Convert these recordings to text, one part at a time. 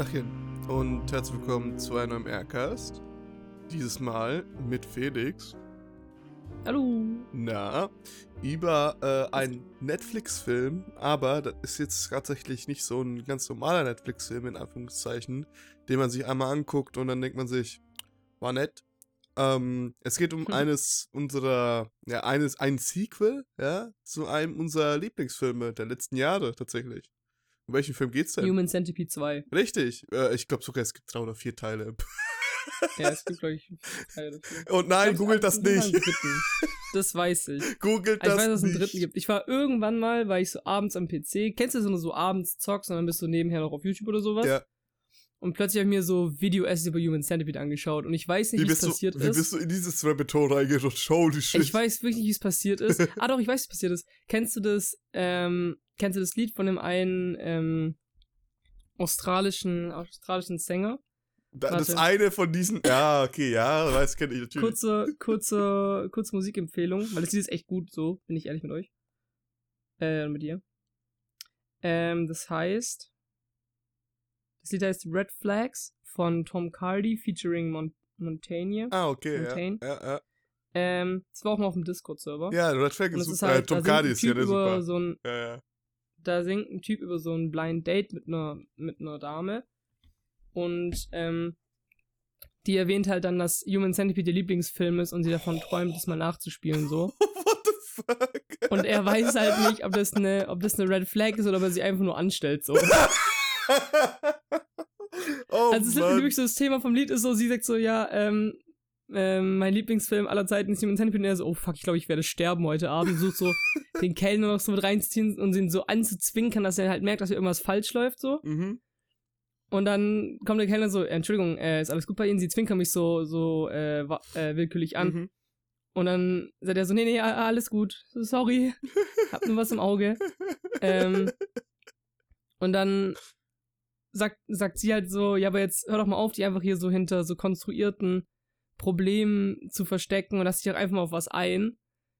Tachchen und herzlich willkommen zu einem Aircast. Dieses Mal mit Felix. Hallo. Na, über äh, einen Netflix-Film, aber das ist jetzt tatsächlich nicht so ein ganz normaler Netflix-Film, in Anführungszeichen, den man sich einmal anguckt und dann denkt man sich, war nett. Ähm, es geht um Hm. eines unserer, ja, eines, ein Sequel, ja, zu einem unserer Lieblingsfilme der letzten Jahre tatsächlich. Um welchen Film geht's denn? Human Centipede 2. Richtig, äh, ich glaube sogar, es gibt drei oder vier Teile. Ja, es gibt, glaube ich, Teile dafür. Und nein, Ich googelt das nicht. Das weiß ich. Googelt Ich das weiß, dass es einen dritten gibt. Ich war irgendwann mal, war ich so abends am PC. Kennst du so, so abends zockst und dann bist du nebenher noch auf YouTube oder sowas? Ja. Und plötzlich habe ich mir so Video-Essays über Human Centipede angeschaut und ich weiß nicht, Wie es bist, du, passiert wie ist. bist du in dieses Rabbit Hole reingerutscht? Holy shit. Ich weiß wirklich nicht, wie es passiert ist. ah doch, ich weiß, wie es passiert ist. Kennst du das, ähm, kennst du das Lied von dem einen, ähm, australischen, australischen Sänger? Da, das eine von diesen. Ja, okay, ja, weiß, kenne ich natürlich. Kurze, kurze, kurze Musikempfehlung, weil das Lied ist echt gut, so, bin ich ehrlich mit euch. Äh, mit dir. Ähm, das heißt, das Lied heißt Red Flags von Tom Cardy featuring Mon Montaigne. Ah, okay, ja. Fontaine. Ja, ja. Ähm, das war auch mal auf dem Discord-Server. ja, Red Flag ist ist halt, äh, Tom Cardi ist ja der super. so ein, Ja, ja. da singt ein Typ über so ein Blind Date mit einer, mit einer Dame. Und, ähm, die erwähnt halt dann, dass Human Centipede ihr Lieblingsfilm ist und sie davon träumt, das mal nachzuspielen, so. What the fuck? Und er weiß halt nicht, ob das eine, ob das eine Red Flag ist oder ob er sie einfach nur anstellt, so. oh, also es ist wirklich so, das Thema vom Lied ist so, sie sagt so, ja, ähm, ähm, mein Lieblingsfilm aller Zeiten ist Human Centipede und er so, oh fuck, ich glaube, ich werde sterben heute Abend. Sucht so den Kellner noch so mit reinzuziehen und ihn so anzuzwinkern, dass er halt merkt, dass hier irgendwas falsch läuft, so. Mhm. Und dann kommt der Kellner so, Entschuldigung, äh, ist alles gut bei Ihnen? Sie zwinkern mich so, so äh, äh, willkürlich an. Mhm. Und dann sagt er so, nee, nee, alles gut, sorry, hab nur was im Auge. Ähm, und dann sagt, sagt sie halt so, ja, aber jetzt hör doch mal auf, die einfach hier so hinter so konstruierten Problemen zu verstecken und lass dich doch einfach mal auf was ein.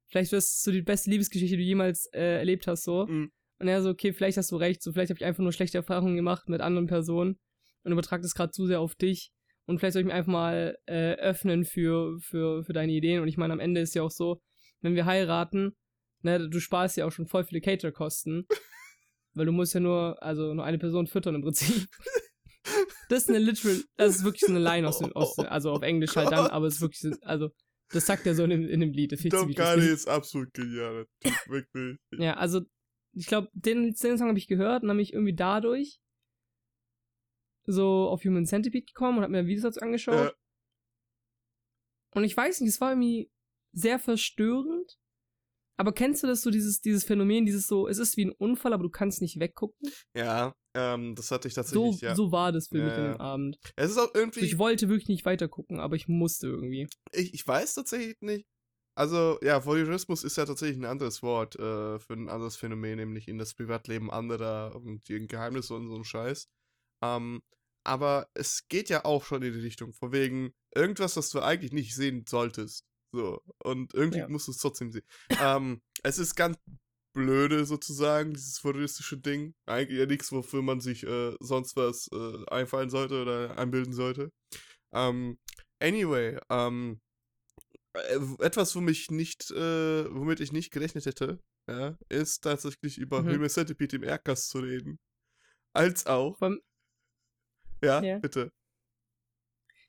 Vielleicht wird es so die beste Liebesgeschichte, die du jemals äh, erlebt hast, so. Mhm. Und er so, okay, vielleicht hast du recht, so vielleicht habe ich einfach nur schlechte Erfahrungen gemacht mit anderen Personen und übertrag das gerade zu sehr auf dich. Und vielleicht soll ich mich einfach mal äh, öffnen für, für, für deine Ideen. Und ich meine, am Ende ist ja auch so, wenn wir heiraten, ne, du sparst ja auch schon voll viele Cater-Kosten. weil du musst ja nur, also nur eine Person füttern im Prinzip. Das ist eine literal, das ist wirklich so eine Line aus, dem, aus also auf Englisch halt dann, aber es ist wirklich, so- also, das sagt er so in dem, in dem Lied. Ich Tom lustig. ist absolut genial. Wirklich. Ja, also, ich glaube, den, den Song habe ich gehört und habe mich irgendwie dadurch so auf Human Centipede gekommen und habe mir Videos dazu angeschaut. Ja. Und ich weiß nicht, es war irgendwie sehr verstörend. Aber kennst du das so, dieses, dieses Phänomen, dieses so, es ist wie ein Unfall, aber du kannst nicht weggucken? Ja, ähm, das hatte ich So, tatsächlich, ja. so war das für Ja, mich an ja. dem Abend. Es ist auch irgendwie. So, ich wollte wirklich nicht weiter gucken, aber ich musste irgendwie. Ich, ich weiß tatsächlich nicht. Also, ja, Voyeurismus ist ja tatsächlich ein anderes Wort äh, für ein anderes Phänomen, nämlich in das Privatleben anderer und die Geheimnisse und so ein Scheiß. Ähm, aber es geht ja auch schon in die Richtung, von wegen irgendwas, was du eigentlich nicht sehen solltest. So. Und irgendwie Ja. musst du es trotzdem sehen. ähm, es ist ganz blöde sozusagen, dieses voyeuristische Ding. Eigentlich ja nichts, wofür man sich äh, sonst was äh, einfallen sollte oder einbilden sollte. Ähm, anyway, ähm, äh, etwas, womit ich nicht, äh, womit ich nicht gerechnet hätte, ja, ist tatsächlich über Mhm. Human Centipede im Erdgas zu reden. Als auch. Allem- Ja, Ja. bitte.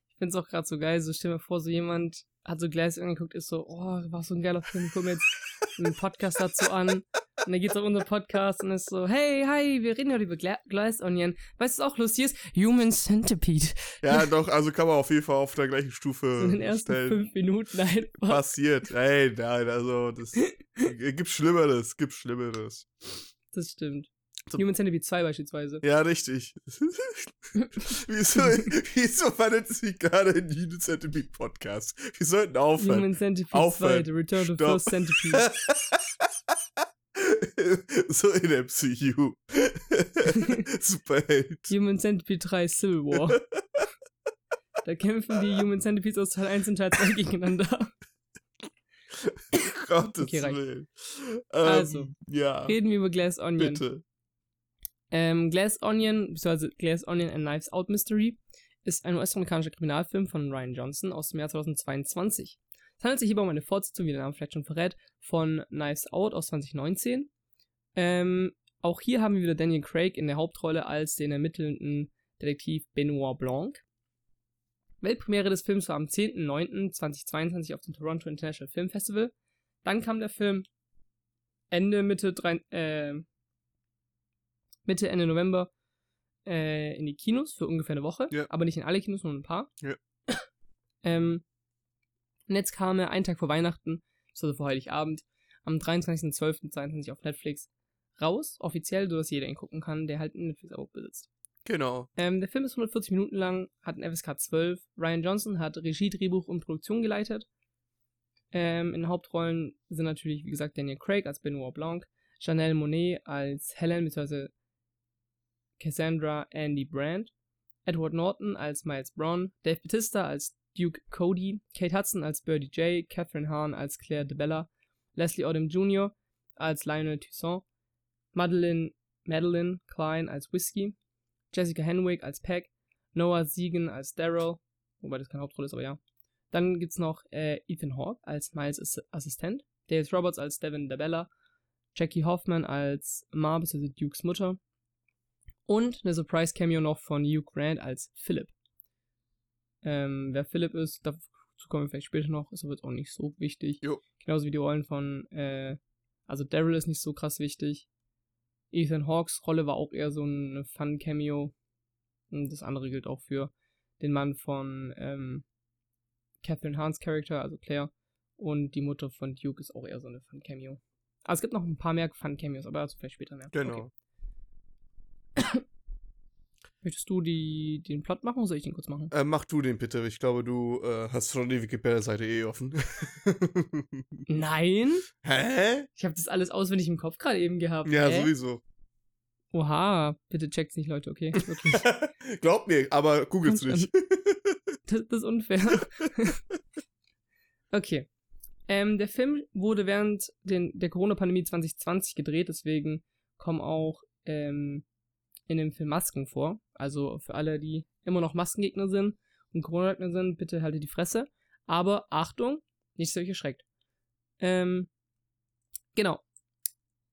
Ich find's auch gerade so geil, so stell mal vor, so jemand hat so Glass angeguckt, ist so, oh, war so ein geiler Film, guck mir jetzt einen Podcast dazu an. Und dann geht's auf unseren Podcast und ist so, hey, hi, wir reden heute über Gla Glass Onion. Weißt du, was auch lustig ist? Human Centipede. Ja, doch, also kann man auf jeden Fall auf der gleichen Stufe So in den ersten stellen. fünf Minuten einfach. Passiert. Ey, nein, also, das gibt Schlimmeres, gibt Schlimmeres. Das stimmt. Human Centipede 2 beispielsweise. Ja, richtig. wieso, wieso verletzt sich gerade in Human Centipede Podcast? Wir sollten aufhören. Human Centipede Aufhören. 2, The Return to Stopp. First Centipede. so in MCU. Superheld. Human Centipede 3 Civil War. Da kämpfen die Human Centipedes aus Teil 1 und Teil 2 gegeneinander. Gottes Okay. Willen. Ähm, Also, ja, Reden wir über Glass Onion. bitte. Ähm, Glass Onion, beziehungsweise Glass Onion and Knives Out Mystery, ist ein US-amerikanischer Kriminalfilm von Ryan Johnson aus dem Jahr 2022. Es handelt sich hierbei um eine Fortsetzung, wie der Name vielleicht schon verrät, von Knives Out aus 2019. Ähm, auch hier haben wir wieder Daniel Craig in der Hauptrolle als den ermittelnden Detektiv Benoit Blanc. Weltpremiere des Films war am 10.09.2022 auf dem Toronto International Film Festival. Dann kam der Film Ende, Mitte, drei, äh, Mitte, Ende November äh, in die Kinos für ungefähr eine Woche. Ja. Aber nicht in alle Kinos, nur ein paar. Ja. ähm, und jetzt kam er einen Tag vor Weihnachten, also vor Heiligabend, am 23.12.22 auf Netflix raus, offiziell, sodass jeder ihn gucken kann, der halt ein Netflix-Abo besitzt. Genau. Ähm, der Film ist 140 Minuten lang, hat ein FSK 12. Ryan Johnson hat Regie, Drehbuch und Produktion geleitet. Ähm, in Hauptrollen sind natürlich, wie gesagt, Daniel Craig als Benoit Blanc, Janelle Monet als Helen bzw. Cassandra Andy Brandt, Edward Norton als Miles Braun, Dave Bautista als Duke Cody, Kate Hudson als Birdie J, Catherine Hahn als Claire DeBella, Leslie Odom Jr. als Lionel Toussaint, Madeline, Madeline Klein als Whiskey, Jessica Henwick als Peg, Noah Siegen als Daryl, wobei das keine Hauptrolle ist, aber ja. Dann gibt's noch äh, Ethan Hawke als Miles Ass Assistent, Dave Roberts als Devin DeBella, Jackie Hoffman als Ma bzw. Dukes Mutter und eine Surprise-Cameo noch von Hugh Grant als Philip. Ähm, wer Philip ist, dazu kommen wir vielleicht später noch, ist aber jetzt auch nicht so wichtig. Jo. Genauso wie die Rollen von, äh, also Daryl ist nicht so krass wichtig. Ethan Hawks Rolle war auch eher so ein Fun-Cameo. Und das andere gilt auch für den Mann von ähm, Catherine Hahns Charakter, also Claire. Und die Mutter von Duke ist auch eher so eine Fun-Cameo. Aber es gibt noch ein paar mehr Fun-Cameos, aber dazu vielleicht später mehr. Genau. Okay. Möchtest du die, den Plot machen oder soll ich den kurz machen? Äh, mach du den bitte. Ich glaube, du äh, hast schon die Wikipedia-Seite eh offen. Nein! Hä? Ich habe das alles auswendig im Kopf gerade eben gehabt. Ja, Hä? sowieso. Oha, bitte checkt's nicht, Leute, okay? Wirklich. Glaub mir, aber googelt's nicht. Das, das ist unfair. okay. Ähm, der Film wurde während den, der Corona-Pandemie 2020 gedreht, deswegen kommen auch ähm, in dem Film Masken vor. Also für alle, die immer noch Maskengegner sind und Corona-Gegner sind, bitte haltet die Fresse. Aber Achtung, nicht solche erschreckt. Ähm, genau.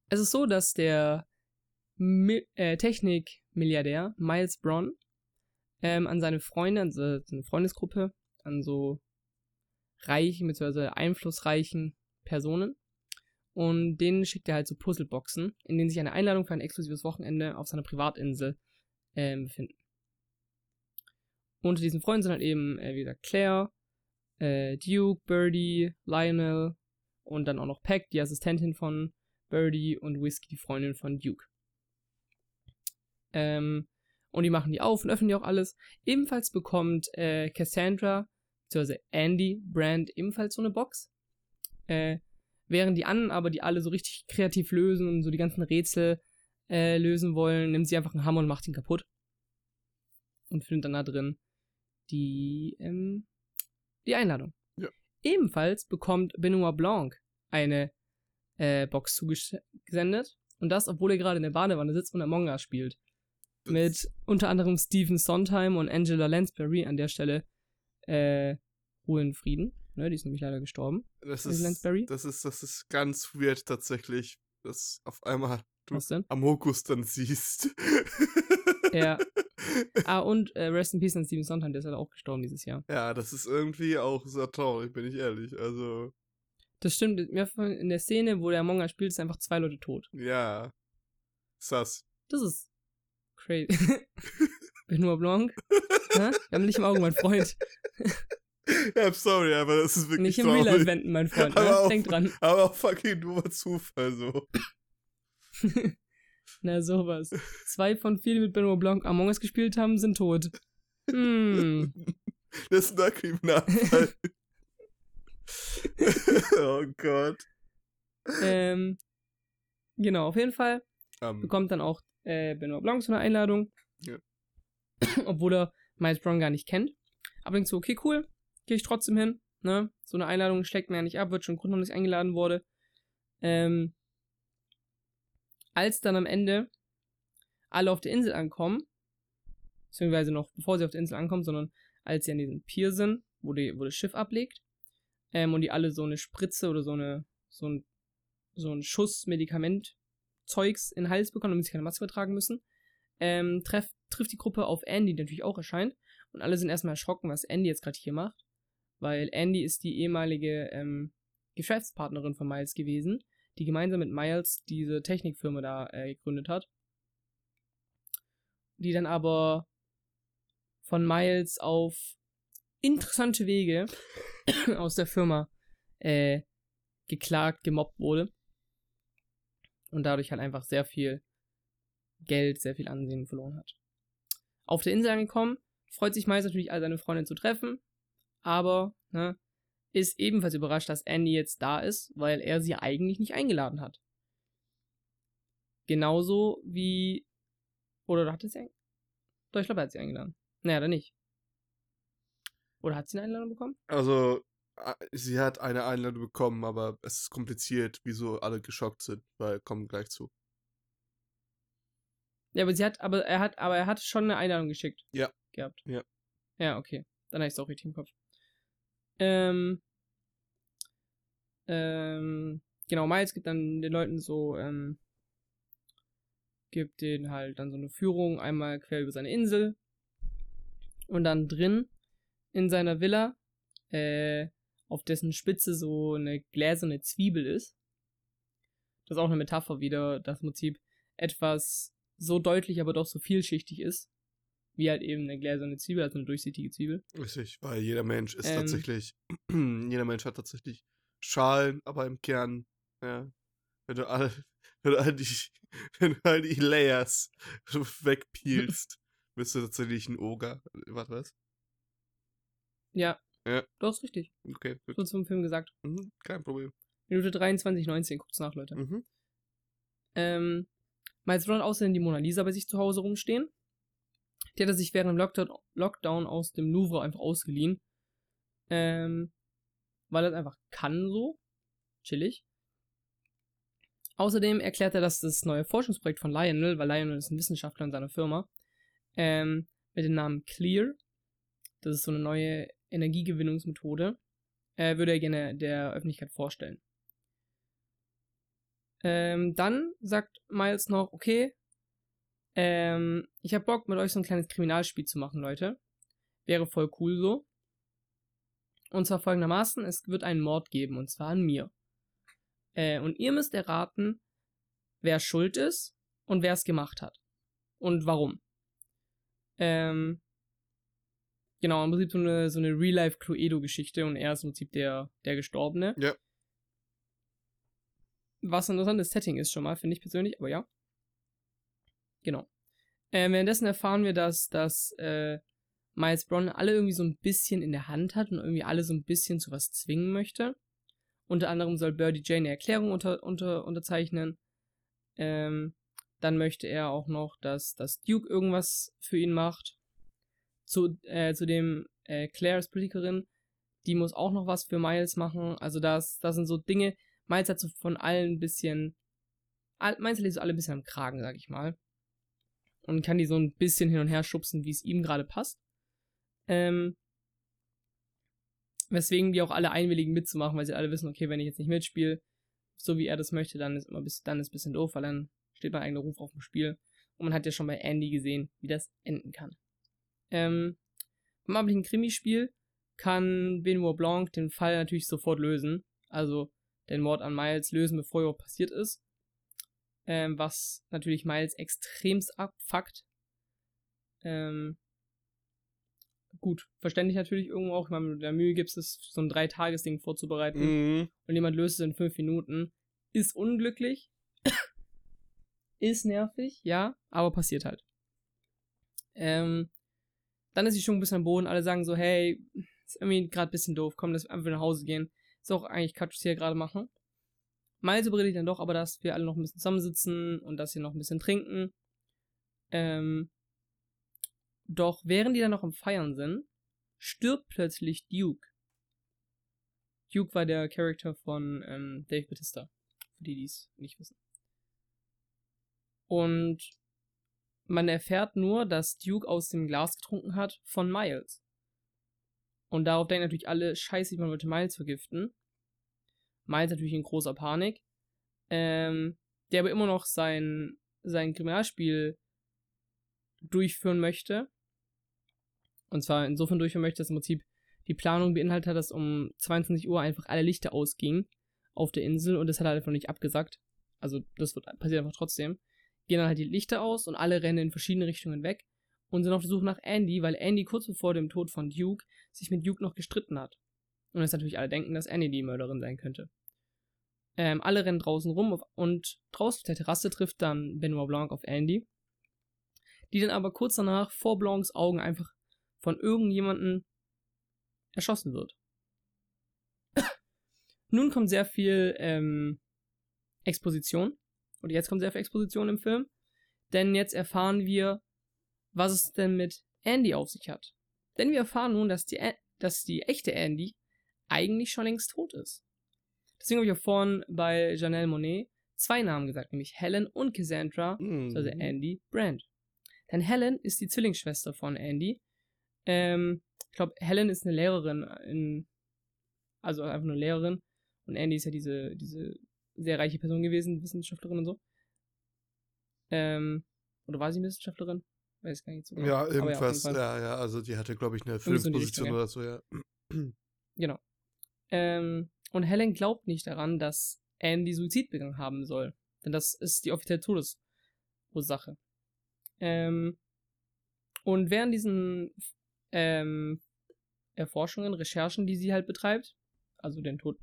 Es ist so, dass der Mi äh, Technik-Milliardär Miles Braun ähm, an seine Freunde, an so- seine Freundesgruppe, an so reichen bzw. einflussreichen Personen. Und denen schickt er halt so Puzzleboxen, in denen sich eine Einladung für ein exklusives Wochenende auf seiner Privatinsel ähm, befinden. Unter diesen Freunden sind halt eben, äh, wie Claire, äh, Duke, Birdie, Lionel und dann auch noch Peck, die Assistentin von Birdie und Whiskey, die Freundin von Duke. Ähm, und die machen die auf und öffnen die auch alles. Ebenfalls bekommt äh, Cassandra, beziehungsweise Andy Brand ebenfalls so eine Box. Äh, während die anderen aber, die alle so richtig kreativ lösen und so die ganzen Rätsel äh, lösen wollen, nimmt sie einfach einen Hammer und macht ihn kaputt. Und findet dann da drin die, ähm, die Einladung. Ja. Ebenfalls bekommt Benoit Blanc eine äh, Box zugesendet. Und das, obwohl er gerade in der Badewanne sitzt und Among Us spielt. Mit unter anderem Stephen Sondheim und Angela Lansbury an der Stelle äh, Ruhe in Frieden. Ne, die ist nämlich leider gestorben. Das ist, Lansbury? das ist, das ist ganz weird tatsächlich, dass auf einmal du Was denn? Amokus dann siehst. Ja. Ah, und äh, Rest in Peace an Stephen Sondheim, der ist halt auch gestorben dieses Jahr. Ja, das ist irgendwie auch sehr traurig, bin ich ehrlich. Also, Das stimmt. In der Szene, wo der Among Us spielt, sind einfach zwei Leute tot. ja. Sass. Das ist crazy. Benoit Blanc. Wir haben nicht im Auge, mein Freund. Ja, I'm sorry, aber das ist wirklich Nicht im Real Life wenden, mein Freund. Aber Ne? auch- Denk dran. Aber auch fucking nur Zufall so. Na, sowas. Zwei von vielen mit Benoit Blanc Among Us gespielt haben, sind tot. Hm. Das ist ein Kriminalfall. oh Gott. ähm, genau, auf jeden Fall Ähm, bekommt dann auch äh, Benoit Blanc so eine Einladung. Ja. Obwohl er Miles Brown gar nicht kennt. Aber denkt so, okay, cool, gehe ich trotzdem hin. Ne? So eine Einladung schlägt mir ja nicht ab, wird schon Grund, warum ich eingeladen wurde. Ähm, als dann am Ende alle auf der Insel ankommen, beziehungsweise noch bevor sie auf der Insel ankommen, sondern als sie an diesem Pier sind, wo, die, wo das Schiff ablegt, ähm, und die alle so eine Spritze oder so eine, so ein, so ein Schuss Medikament Zeugs in den Hals bekommen, damit sie keine Maske tragen müssen, ähm, treff, trifft die Gruppe auf Andy, die natürlich auch erscheint, und alle sind erstmal erschrocken, was Andy jetzt gerade hier macht, weil Andy ist die ehemalige ähm, Geschäftspartnerin von Miles gewesen, die gemeinsam mit Miles diese Technikfirma da äh, gegründet hat, die dann aber von Miles auf interessante Wege aus der Firma äh, geklagt, gemobbt wurde. Und dadurch halt einfach sehr viel Geld, sehr viel Ansehen verloren hat. Auf der Insel angekommen, freut sich Miles natürlich, all seine Freunde zu treffen, aber ne, ist ebenfalls überrascht, dass Andy jetzt da ist, weil er sie eigentlich nicht eingeladen hat. Genauso wie. Oder hat er sie eingeladen? Doch, ich glaube, er hat sie eingeladen. Naja, dann nicht. Oder hat sie eine Einladung bekommen? Also, sie hat eine Einladung bekommen, aber es ist kompliziert, wieso alle geschockt sind, weil kommen gleich zu. Ja, aber sie hat, aber er hat, aber er hat schon eine Einladung geschickt. Ja. Gehabt. Ja. Ja, okay. Dann habe ich es auch richtig im Kopf. Ähm, ähm, genau, Miles gibt dann den Leuten so, ähm, gibt denen halt dann so eine Führung einmal quer über seine Insel und dann drin in seiner Villa, äh, auf dessen Spitze so eine gläserne Zwiebel ist. Das ist auch eine Metapher wieder, das Prinzip etwas so deutlich, aber doch so vielschichtig ist, wie halt eben eine gläserne Zwiebel, also eine durchsichtige Zwiebel. Richtig, weil jeder Mensch ist Ähm. tatsächlich, jeder Mensch hat tatsächlich Schalen, aber im Kern, ja, wenn du all, wenn du all die, wenn du all die Layers wegpeelst, bist du tatsächlich ein Oger. Warte, was? Ja. Ja. Doch, ist richtig. Okay, gut. So zum Film gesagt. Mhm, kein Problem. Minute 23, 19, guckt's nach, Leute. Mhm. Ähm, Miles Brown außerdem die Mona Lisa bei sich zu Hause rumstehen. Die hat er sich während dem Lockdown, Lockdown aus dem Louvre einfach ausgeliehen. Ähm, weil er es einfach kann so. Chillig. Außerdem erklärt er, dass das neue Forschungsprojekt von Lionel, weil Lionel ist ein Wissenschaftler in seiner Firma, ähm, mit dem Namen Clear, das ist so eine neue Energiegewinnungsmethode, äh, würde er gerne der Öffentlichkeit vorstellen. Ähm, dann sagt Miles noch, okay, ähm, ich hab Bock, mit euch so ein kleines Kriminalspiel zu machen, Leute. Wäre voll cool so. Und zwar folgendermaßen, es wird einen Mord geben, und zwar an mir. Äh, und ihr müsst erraten, wer schuld ist und wer es gemacht hat. Und warum. Ähm, genau, im Prinzip so eine, so eine Real-Life-Cluedo-Geschichte und er ist im Prinzip der, der Gestorbene. Ja. Was ein interessantes Setting ist schon mal, finde ich persönlich, aber ja. Genau. Äh, währenddessen erfahren wir, dass, dass äh, Miles Brown alle irgendwie so ein bisschen in der Hand hat und irgendwie alle so ein bisschen zu was zwingen möchte. Unter anderem soll Birdie Jane eine Erklärung unter, unter, unterzeichnen. Ähm, dann möchte er auch noch, dass, dass Duke irgendwas für ihn macht. Zu, äh, zudem äh, Claire ist Politikerin. Die muss auch noch was für Miles machen. Also das, das sind so Dinge. Miles hat so von allen ein bisschen. All, Miles hat so alle ein bisschen am Kragen, sag ich mal. Und kann die so ein bisschen hin und her schubsen, wie es ihm gerade passt. Ähm, weswegen die auch alle einwilligen mitzumachen, weil sie alle wissen, okay, wenn ich jetzt nicht mitspiele, so wie er das möchte, dann ist immer bis, dann ist ein bisschen doof, weil dann steht mein eigener Ruf auf dem Spiel. Und man hat ja schon bei Andy gesehen, wie das enden kann. Ähm, beim abendlichen Krimispiel kann Benoit Blanc den Fall natürlich sofort lösen. Also den Mord an Miles lösen, bevor er passiert ist. Ähm, was natürlich Miles extremst abfuckt. Ähm, gut, verständlich natürlich irgendwo auch, wenn man der Mühe gibt, es so ein Drei-Tages-Ding vorzubereiten Mhm. und jemand löst es in fünf Minuten, ist unglücklich, ist nervig, ja, aber passiert halt. Ähm, dann ist die Stimmung ein bisschen am Boden, alle sagen so, hey, ist irgendwie gerade ein bisschen doof, komm, lass einfach nach Hause gehen. Ist auch eigentlich wir hier gerade machen. Miles überredet dann doch aber, dass wir alle noch ein bisschen zusammensitzen und dass wir noch ein bisschen trinken. Ähm, doch während die dann noch am Feiern sind, stirbt plötzlich Duke. Duke war der Charakter von ähm, Dave Bautista. Für die, die es nicht wissen. Und man erfährt nur, dass Duke aus dem Glas getrunken hat von Miles. Und darauf denken natürlich alle, scheiße, man wollte Miles vergiften. Miles natürlich in großer Panik. Ähm, der aber immer noch sein, sein Kriminalspiel durchführen möchte. Und zwar insofern durchführen möchte, dass im Prinzip die Planung beinhaltet hat, dass um 22 Uhr einfach alle Lichter ausgingen auf der Insel und das hat er einfach nicht abgesagt. Also das wird passiert einfach trotzdem. Gehen dann halt die Lichter aus und alle rennen in verschiedene Richtungen weg und sind auf der Suche nach Andy, weil Andy kurz bevor dem Tod von Duke sich mit Duke noch gestritten hat. Und jetzt natürlich alle denken, dass Andy die Mörderin sein könnte. Ähm, alle rennen draußen rum und draußen auf der Terrasse trifft dann Benoit Blanc auf Andy, die dann aber kurz danach vor Blancs Augen einfach von irgendjemandem erschossen wird. Nun kommt sehr viel ähm, Exposition. Und jetzt kommt sehr viel Exposition im Film. Denn jetzt erfahren wir, was es denn mit Andy auf sich hat. Denn wir erfahren nun, dass die, dass die echte Andy eigentlich schon längst tot ist. Deswegen habe ich auch vorhin bei Janelle Monet zwei Namen gesagt, nämlich Helen und Cassandra, mhm. also Andy Brand. Denn Helen ist die Zwillingsschwester von Andy. Ähm, ich glaube, Helen ist eine Lehrerin in, also einfach eine Lehrerin. Und Andy ist ja diese, diese sehr reiche Person gewesen, Wissenschaftlerin und so. Ähm, oder war sie Wissenschaftlerin? Weiß gar nicht so genau. Ja, irgendwas, ja, ja, ja, also die hatte, glaube ich, eine Führungsposition oder so, ja. Genau. Ähm, und Helen glaubt nicht daran, dass Andy Suizid begangen haben soll. Denn das ist die offizielle Todesursache. Ähm, und während diesen ähm, Erforschungen, Recherchen, die sie halt betreibt, also den Tod,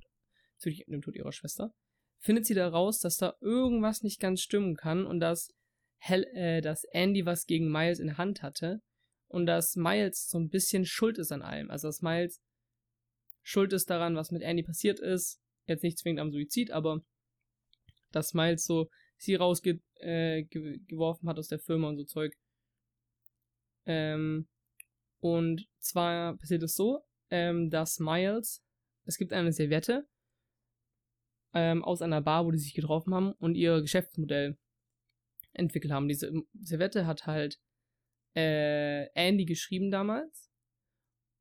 natürlich den Tod ihrer Schwester, findet sie daraus, dass da irgendwas nicht ganz stimmen kann und dass, Hel äh, dass Andy was gegen Miles in der Hand hatte und dass Miles so ein bisschen schuld ist an allem. Also dass Miles schuld ist daran, was mit Andy passiert ist. Jetzt nicht zwingend am Suizid, aber dass Miles so sie rausgeworfen äh, hat aus der Firma und so Zeug. Ähm, und zwar passiert es so, ähm, dass Miles, es gibt eine Serviette ähm, aus einer Bar, wo die sich getroffen haben und ihr Geschäftsmodell entwickelt haben. Diese Servette hat halt äh, Andy geschrieben damals.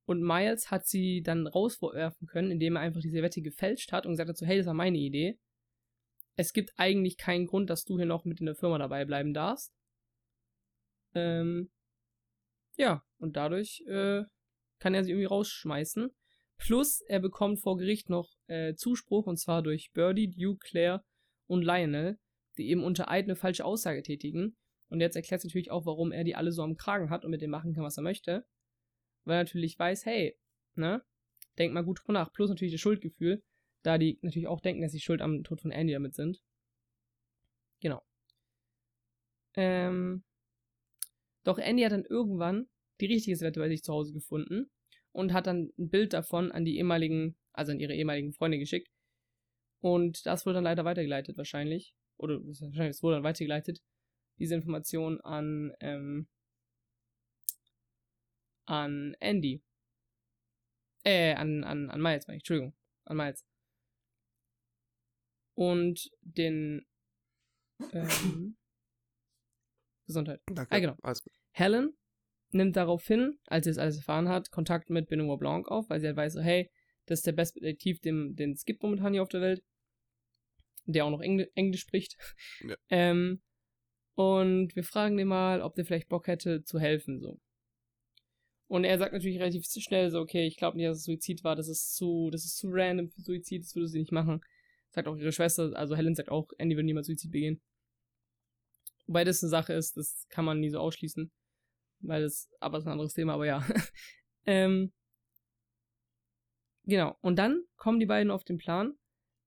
Und Miles hat sie dann rauswerfen können, indem er einfach die Servette gefälscht hat und gesagt hat so, hey, das war meine Idee. Es gibt eigentlich keinen Grund, dass du hier noch mit in der Firma dabei bleiben darfst. Ähm, ja, und dadurch äh, kann er sie irgendwie rausschmeißen. Plus, er bekommt vor Gericht noch äh, Zuspruch, und zwar durch Birdie, Duke, Claire und Lionel, die eben unter Eid eine falsche Aussage tätigen. Und jetzt erklärt es natürlich auch, warum er die alle so am Kragen hat und mit dem machen kann, was er möchte. Weil er natürlich weiß, hey, ne, denk mal gut drüber nach. Plus natürlich das Schuldgefühl, da die natürlich auch denken, dass sie schuld am Tod von Andy damit sind. Genau. Ähm, doch Andy hat dann irgendwann die richtige Seite bei sich zu Hause gefunden und hat dann ein Bild davon an die ehemaligen, also an ihre ehemaligen Freunde geschickt. Und das wurde dann leider weitergeleitet wahrscheinlich. Oder wahrscheinlich, es wurde dann weitergeleitet, diese Information an, ähm, an Andy. Äh, an, an, an Miles, meine ich, Entschuldigung, an Miles. Und den, ähm, Gesundheit. Danke. Ah, genau. Alles gut. Helen nimmt daraufhin, als sie das alles erfahren hat, Kontakt mit Benoit Blanc auf, weil sie halt weiß, so, hey, das ist der beste Detektiv, den, es gibt momentan hier auf der Welt, der auch noch Engl Englisch spricht. Ja. Ähm, und wir fragen den mal, ob der vielleicht Bock hätte zu helfen, so. Und er sagt natürlich relativ schnell so, okay, ich glaube nicht, dass es Suizid war, das ist zu, das ist zu random für Suizid, das würde sie nicht machen. Sagt auch ihre Schwester, also Helen sagt auch, Andy würde niemals Suizid begehen. Wobei das eine Sache ist, das kann man nie so ausschließen weil das, aber ist ein anderes Thema, aber ja. ähm, genau. Und dann kommen die beiden auf den Plan,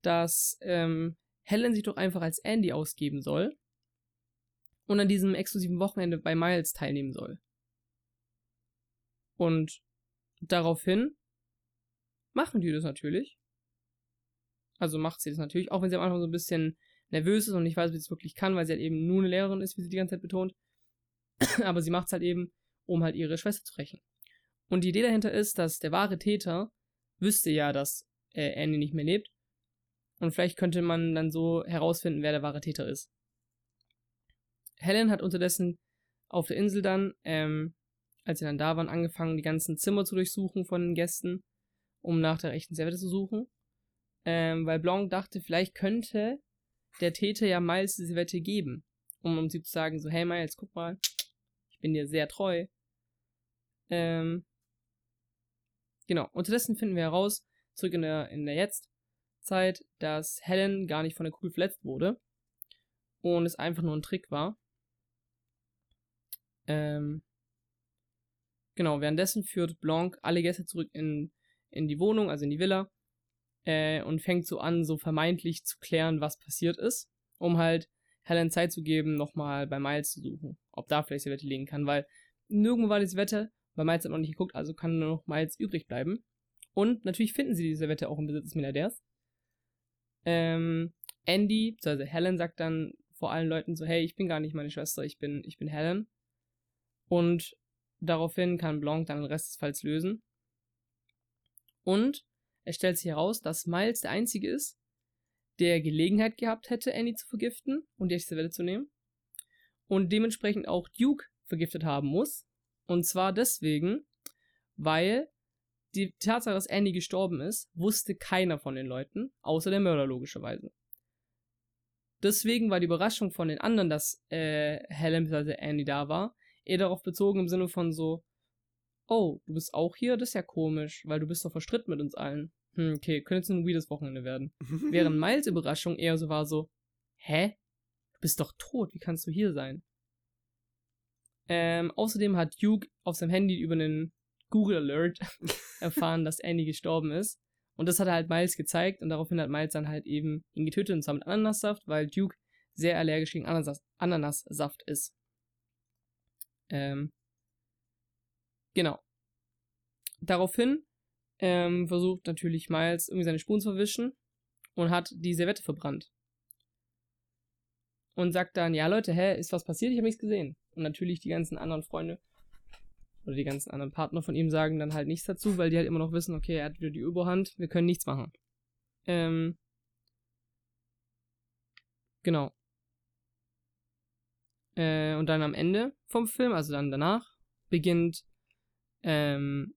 dass ähm, Helen sich doch einfach als Andy ausgeben soll und an diesem exklusiven Wochenende bei Miles teilnehmen soll. Und daraufhin machen die das natürlich. Also macht sie das natürlich, auch wenn sie am Anfang so ein bisschen nervös ist und nicht weiß, wie sie es wirklich kann, weil sie halt eben nur eine Lehrerin ist, wie sie die ganze Zeit betont. aber sie macht es halt eben, um halt ihre Schwester zu rächen. Und die Idee dahinter ist, dass der wahre Täter wüsste ja, dass äh, Annie nicht mehr lebt. Und vielleicht könnte man dann so herausfinden, wer der wahre Täter ist. Helen hat unterdessen auf der Insel dann, ähm, als sie dann da waren, angefangen, die ganzen Zimmer zu durchsuchen von den Gästen, um nach der rechten Serviette zu suchen. Ähm, weil Blanc dachte, vielleicht könnte der Täter ja Miles diese Wette geben, um, um sie zu sagen, so, hey Miles, guck mal, ich bin dir sehr treu. Ähm, genau, unterdessen finden wir heraus, zurück in der, in der Jetztzeit, dass Helen gar nicht von der Kugel verletzt wurde und es einfach nur ein Trick war. Ähm, genau, währenddessen führt Blanc alle Gäste zurück in, in die Wohnung, also in die Villa, äh, und fängt so an, so vermeintlich zu klären, was passiert ist, um halt Helen Zeit zu geben, nochmal bei Miles zu suchen, ob da vielleicht die Wette liegen kann, weil nirgendwo war diese Wette, bei Miles hat noch nicht geguckt, also kann nur noch Miles übrig bleiben. Und natürlich finden sie diese Wette auch im Besitz des Milliardärs. Ähm, Andy, also Helen sagt dann vor allen Leuten so, hey, ich bin gar nicht meine Schwester, ich bin, ich bin Helen. Und daraufhin kann Blanc dann den Rest des Falls lösen. Und es stellt sich heraus, dass Miles der Einzige ist, der Gelegenheit gehabt hätte, Annie zu vergiften und die echte Welle zu nehmen. Und dementsprechend auch Duke vergiftet haben muss. Und zwar deswegen, weil die Tatsache, dass Annie gestorben ist, wusste keiner von den Leuten, außer der Mörder logischerweise. Deswegen war die Überraschung von den anderen, dass äh, Helen bzw. Annie da war, eher darauf bezogen im Sinne von so, oh, du bist auch hier? Das ist ja komisch, weil du bist doch verstritten mit uns allen. Hm, okay, könnte jetzt ein weirdes Wochenende werden. Während Miles Überraschung eher so war so, hä? Du bist doch tot, wie kannst du hier sein? Ähm, außerdem hat Duke auf seinem Handy über einen Google Alert erfahren, dass Annie gestorben ist. Und das hat er halt Miles gezeigt und daraufhin hat Miles dann halt eben ihn getötet und zwar mit Ananassaft, weil Duke sehr allergisch gegen Ananas Ananassaft ist. Ähm, genau. Daraufhin ähm, versucht natürlich Miles irgendwie seine Spuren zu verwischen und hat die Servette verbrannt. Und sagt dann, ja Leute, hä, ist was passiert? Ich habe nichts gesehen. Und natürlich die ganzen anderen Freunde oder die ganzen anderen Partner von ihm sagen dann halt nichts dazu, weil die halt immer noch wissen, okay, er hat wieder die Überhand, wir können nichts machen. Ähm, genau. Äh, und dann am Ende vom Film, also dann danach, beginnt ähm,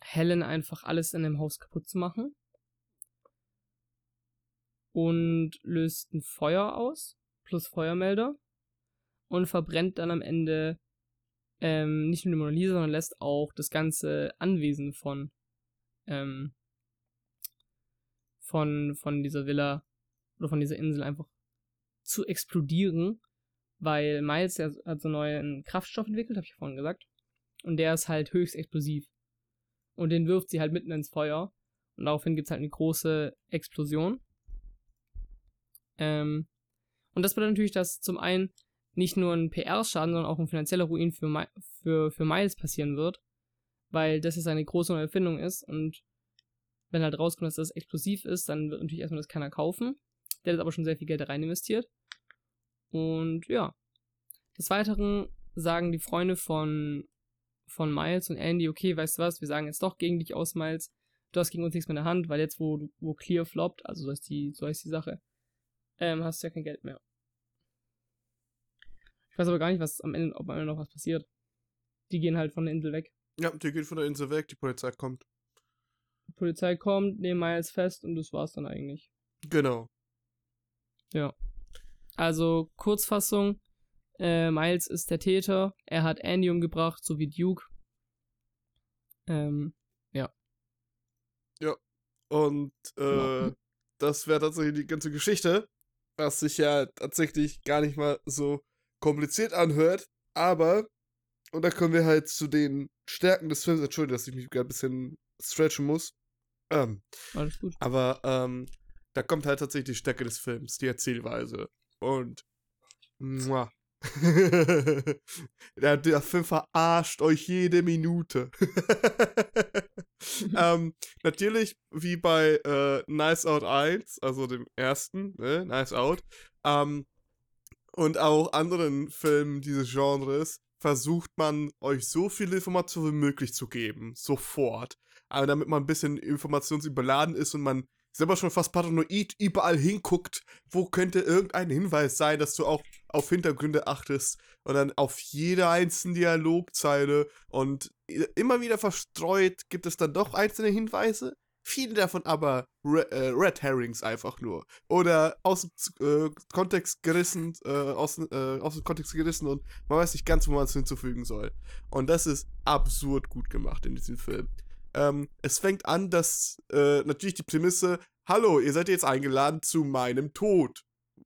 Helen einfach alles in dem Haus kaputt zu machen. Und löst ein Feuer aus, plus Feuermelder. Und verbrennt dann am Ende ähm, nicht nur die Mona Lisa, sondern lässt auch das ganze Anwesen von, ähm, von, von dieser Villa oder von dieser Insel einfach zu explodieren, weil Miles ja hat so neuen Kraftstoff entwickelt, habe ich ja vorhin gesagt. Und der ist halt höchst explosiv. Und den wirft sie halt mitten ins Feuer. Und daraufhin gibt es halt eine große Explosion. Ähm, und das bedeutet natürlich, dass zum einen nicht nur ein PR-Schaden, sondern auch ein finanzieller Ruin für, für, für Miles passieren wird, weil das jetzt eine große neue Erfindung ist und wenn halt rauskommt, dass das explosiv ist, dann wird natürlich erstmal das keiner kaufen. Der hat aber schon sehr viel Geld rein investiert. Und ja. Des Weiteren sagen die Freunde von, von Miles und Andy, okay, weißt du was, wir sagen jetzt doch gegen dich aus, Miles. Du hast gegen uns nichts mehr in der Hand, weil jetzt, wo, wo Clear floppt, also so ist die, so ist die Sache, ähm, hast du ja kein Geld mehr. Ich weiß aber gar nicht, was am Ende, ob am Ende noch was passiert. Die gehen halt von der Insel weg. Ja, die gehen von der Insel weg, die Polizei kommt. Die Polizei kommt, nehmen Miles fest und das war's dann eigentlich. Genau. Ja. Also, Kurzfassung, äh, Miles ist der Täter, er hat Andy umgebracht, so wie Duke. Ähm, ja. Ja. Und äh, ja. das wäre tatsächlich die ganze Geschichte, was sich ja tatsächlich gar nicht mal so kompliziert anhört, aber, und da kommen wir halt zu den Stärken des Films, entschuldige, dass ich mich gerade ein bisschen stretchen muss. Ähm, Alles gut. Aber ähm, da kommt halt tatsächlich die Stärke des Films, die Erzählweise. Und muah. der, der Film verarscht euch jede Minute. ähm, natürlich, wie bei äh, Nice Out 1, also dem ersten, ne, Nice Out, ähm, und auch anderen Filmen dieses Genres versucht man euch so viele Informationen wie möglich zu geben, sofort. Aber damit man ein bisschen informationsüberladen ist und man selber schon fast paranoid überall hinguckt, wo könnte irgendein Hinweis sein, dass du auch auf Hintergründe achtest und dann auf jede einzelne Dialogzeile und immer wieder verstreut gibt es dann doch einzelne Hinweise. Viele davon aber Re äh, Red Herrings einfach nur. Oder aus dem äh, Kontext gerissen, äh, aus, äh, aus dem Kontext gerissen und man weiß nicht ganz, wo man es hinzufügen soll. Und das ist absurd gut gemacht in diesem Film. Ähm, es fängt an, dass äh, natürlich die Prämisse, hallo, ihr seid jetzt eingeladen zu meinem Tod.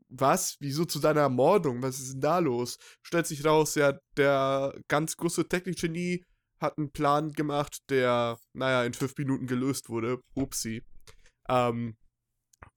Was? Wieso zu deiner Ermordung? Was ist denn da los? Stellt sich raus, ja, der ganz große Technikgenie hat einen Plan gemacht, der, naja, in fünf Minuten gelöst wurde. Upsi. Ähm,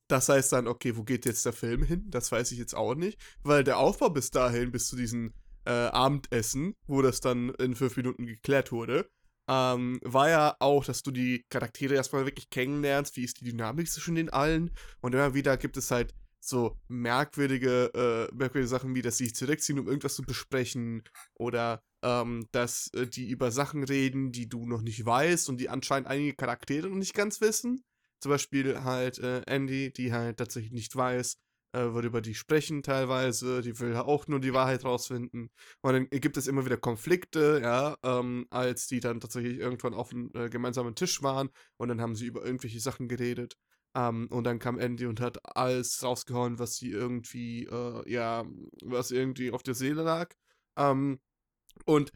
das heißt dann, okay, wo geht jetzt der Film hin? Das weiß ich jetzt auch nicht, weil der Aufbau bis dahin, bis zu diesem äh, Abendessen, wo das dann in fünf Minuten geklärt wurde, ähm, war ja auch, dass du die Charaktere erstmal wirklich kennenlernst, wie ist die Dynamik zwischen den allen? Und immer wieder gibt es halt so merkwürdige, äh, merkwürdige Sachen wie, dass sie sich zurückziehen, um irgendwas zu besprechen. Oder ähm, dass äh, die über Sachen reden, die du noch nicht weißt und die anscheinend einige Charaktere noch nicht ganz wissen. Zum Beispiel halt äh, Andy, die halt tatsächlich nicht weiß, äh, worüber die sprechen teilweise, die will auch nur die Wahrheit rausfinden. Und dann gibt es immer wieder Konflikte, ja, ähm, als die dann tatsächlich irgendwann auf einem äh, gemeinsamen Tisch waren und dann haben sie über irgendwelche Sachen geredet. Ähm, und dann kam Andy und hat alles rausgehauen, was sie irgendwie, äh, ja, was irgendwie auf der Seele lag. Ähm, und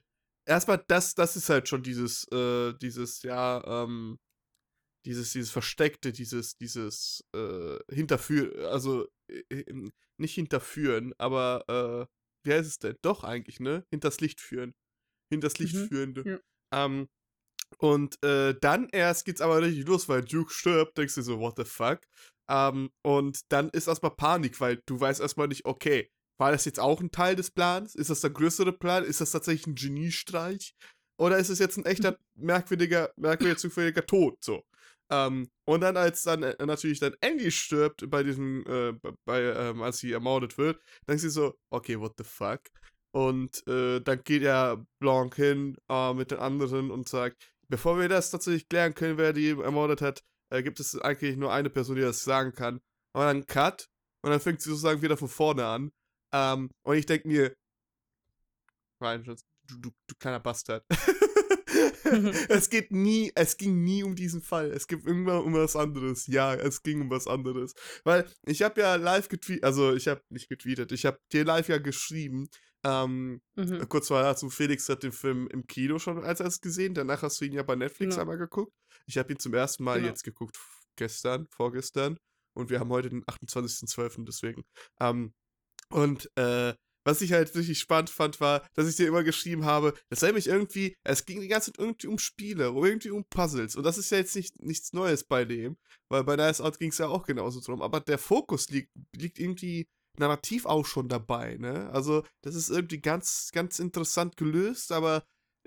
erstmal, das, das ist halt schon dieses, äh, dieses, ja, ähm, dieses, dieses Versteckte, dieses, dieses, äh, Hinterführen, also äh, nicht hinterführen, aber äh, wie heißt es denn? Doch eigentlich, ne? Hinters Licht führen. Hinters Licht mhm, führende. Ja. Ähm, und äh, dann erst geht's aber richtig los, weil Duke stirbt, denkst du so, what the fuck? Ähm, und dann ist erstmal Panik, weil du weißt erstmal nicht, okay, war das jetzt auch ein Teil des Plans? Ist das der größere Plan? Ist das tatsächlich ein Geniestreich? Oder ist es jetzt ein echter, merkwürdiger, merkwürdiger, zufälliger Tod? So. Ähm, und dann, als dann äh, natürlich dann Andy stirbt bei diesem, äh, bei, ähm, als sie ermordet wird, dann ist sie so, okay, what the fuck? Und äh, dann geht ja Blanc hin äh, mit den anderen und sagt, bevor wir das tatsächlich klären können, wer die ermordet hat, äh, gibt es eigentlich nur eine Person, die das sagen kann. Und dann Cut und dann fängt sie sozusagen wieder von vorne an. Ähm, und ich denke mir, Ryan, du, du, du kleiner Bastard. es geht nie, es ging nie um diesen Fall. Es gibt irgendwann um was anderes. Ja, es ging um was anderes. Weil ich habe ja live getweetet, also ich habe nicht getweetet, ich habe dir live ja geschrieben. Ähm, mhm. Kurz mal dazu, Felix hat den Film im Kino schon als erstes gesehen, danach hast du ihn ja bei Netflix genau. einmal geguckt. Ich habe ihn zum ersten Mal genau. jetzt geguckt, gestern, vorgestern. Und wir haben heute den 28.12. deswegen. Ähm, und äh, was ich halt richtig spannend fand, war, dass ich dir immer geschrieben habe, das sei mich irgendwie, es ging die ganze Zeit irgendwie um Spiele, irgendwie um Puzzles. Und das ist ja jetzt nicht, nichts Neues bei dem, weil bei Nice Out ging es ja auch genauso drum. Aber der Fokus liegt, liegt irgendwie narrativ auch schon dabei, ne? Also, das ist irgendwie ganz, ganz interessant gelöst, aber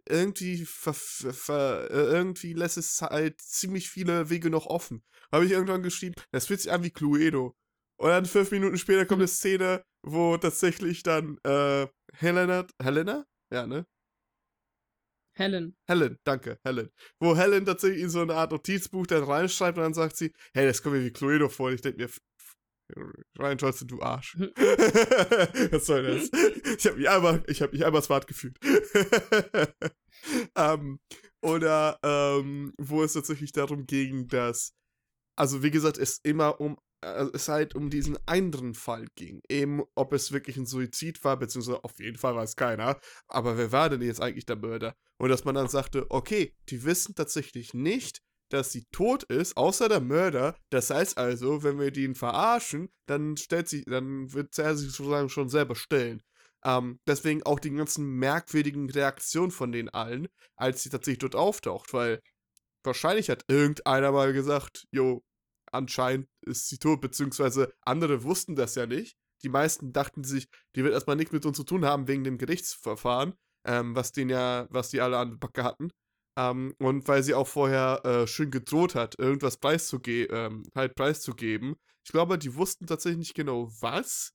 irgendwie, ver, ver, äh, irgendwie lässt es halt ziemlich viele Wege noch offen. Habe ich irgendwann geschrieben, das fühlt sich an wie Cluedo. Und dann fünf Minuten später kommt eine Szene, wo tatsächlich dann äh, Helena, Helena? Ja, ne? Helen. Helen, danke, Helen. Wo Helen tatsächlich in so eine Art Notizbuch dann reinschreibt und dann sagt sie, hey, das kommt mir wie Cluedo vor. Und ich denke mir, Ryan Johnson, du Arsch. Was soll das? Ich habe mich einmal, ich habe mich einmal smart gefühlt. ähm, oder ähm, wo es tatsächlich darum ging, dass, also wie gesagt, es immer um es halt um diesen anderen Fall ging. Eben, ob es wirklich ein Suizid war, beziehungsweise auf jeden Fall weiß keiner. Aber wer war denn jetzt eigentlich der Mörder? Und dass man dann sagte, okay, die wissen tatsächlich nicht, dass sie tot ist, außer der Mörder. Das heißt also, wenn wir den verarschen, dann stellt sich, dann wird er sich sozusagen schon selber stellen. Ähm, deswegen auch die ganzen merkwürdigen Reaktionen von den allen, als sie tatsächlich dort auftaucht, weil wahrscheinlich hat irgendeiner mal gesagt, jo, anscheinend ist sie tot, beziehungsweise andere wussten das ja nicht. Die meisten dachten sich, die wird erstmal nichts mit uns zu tun haben wegen dem Gerichtsverfahren, ähm, was den ja, was die alle an der Backe hatten. Ähm, und weil sie auch vorher äh, schön gedroht hat, irgendwas preiszugeben, ähm, halt preiszugeben. Ich glaube, die wussten tatsächlich nicht genau was.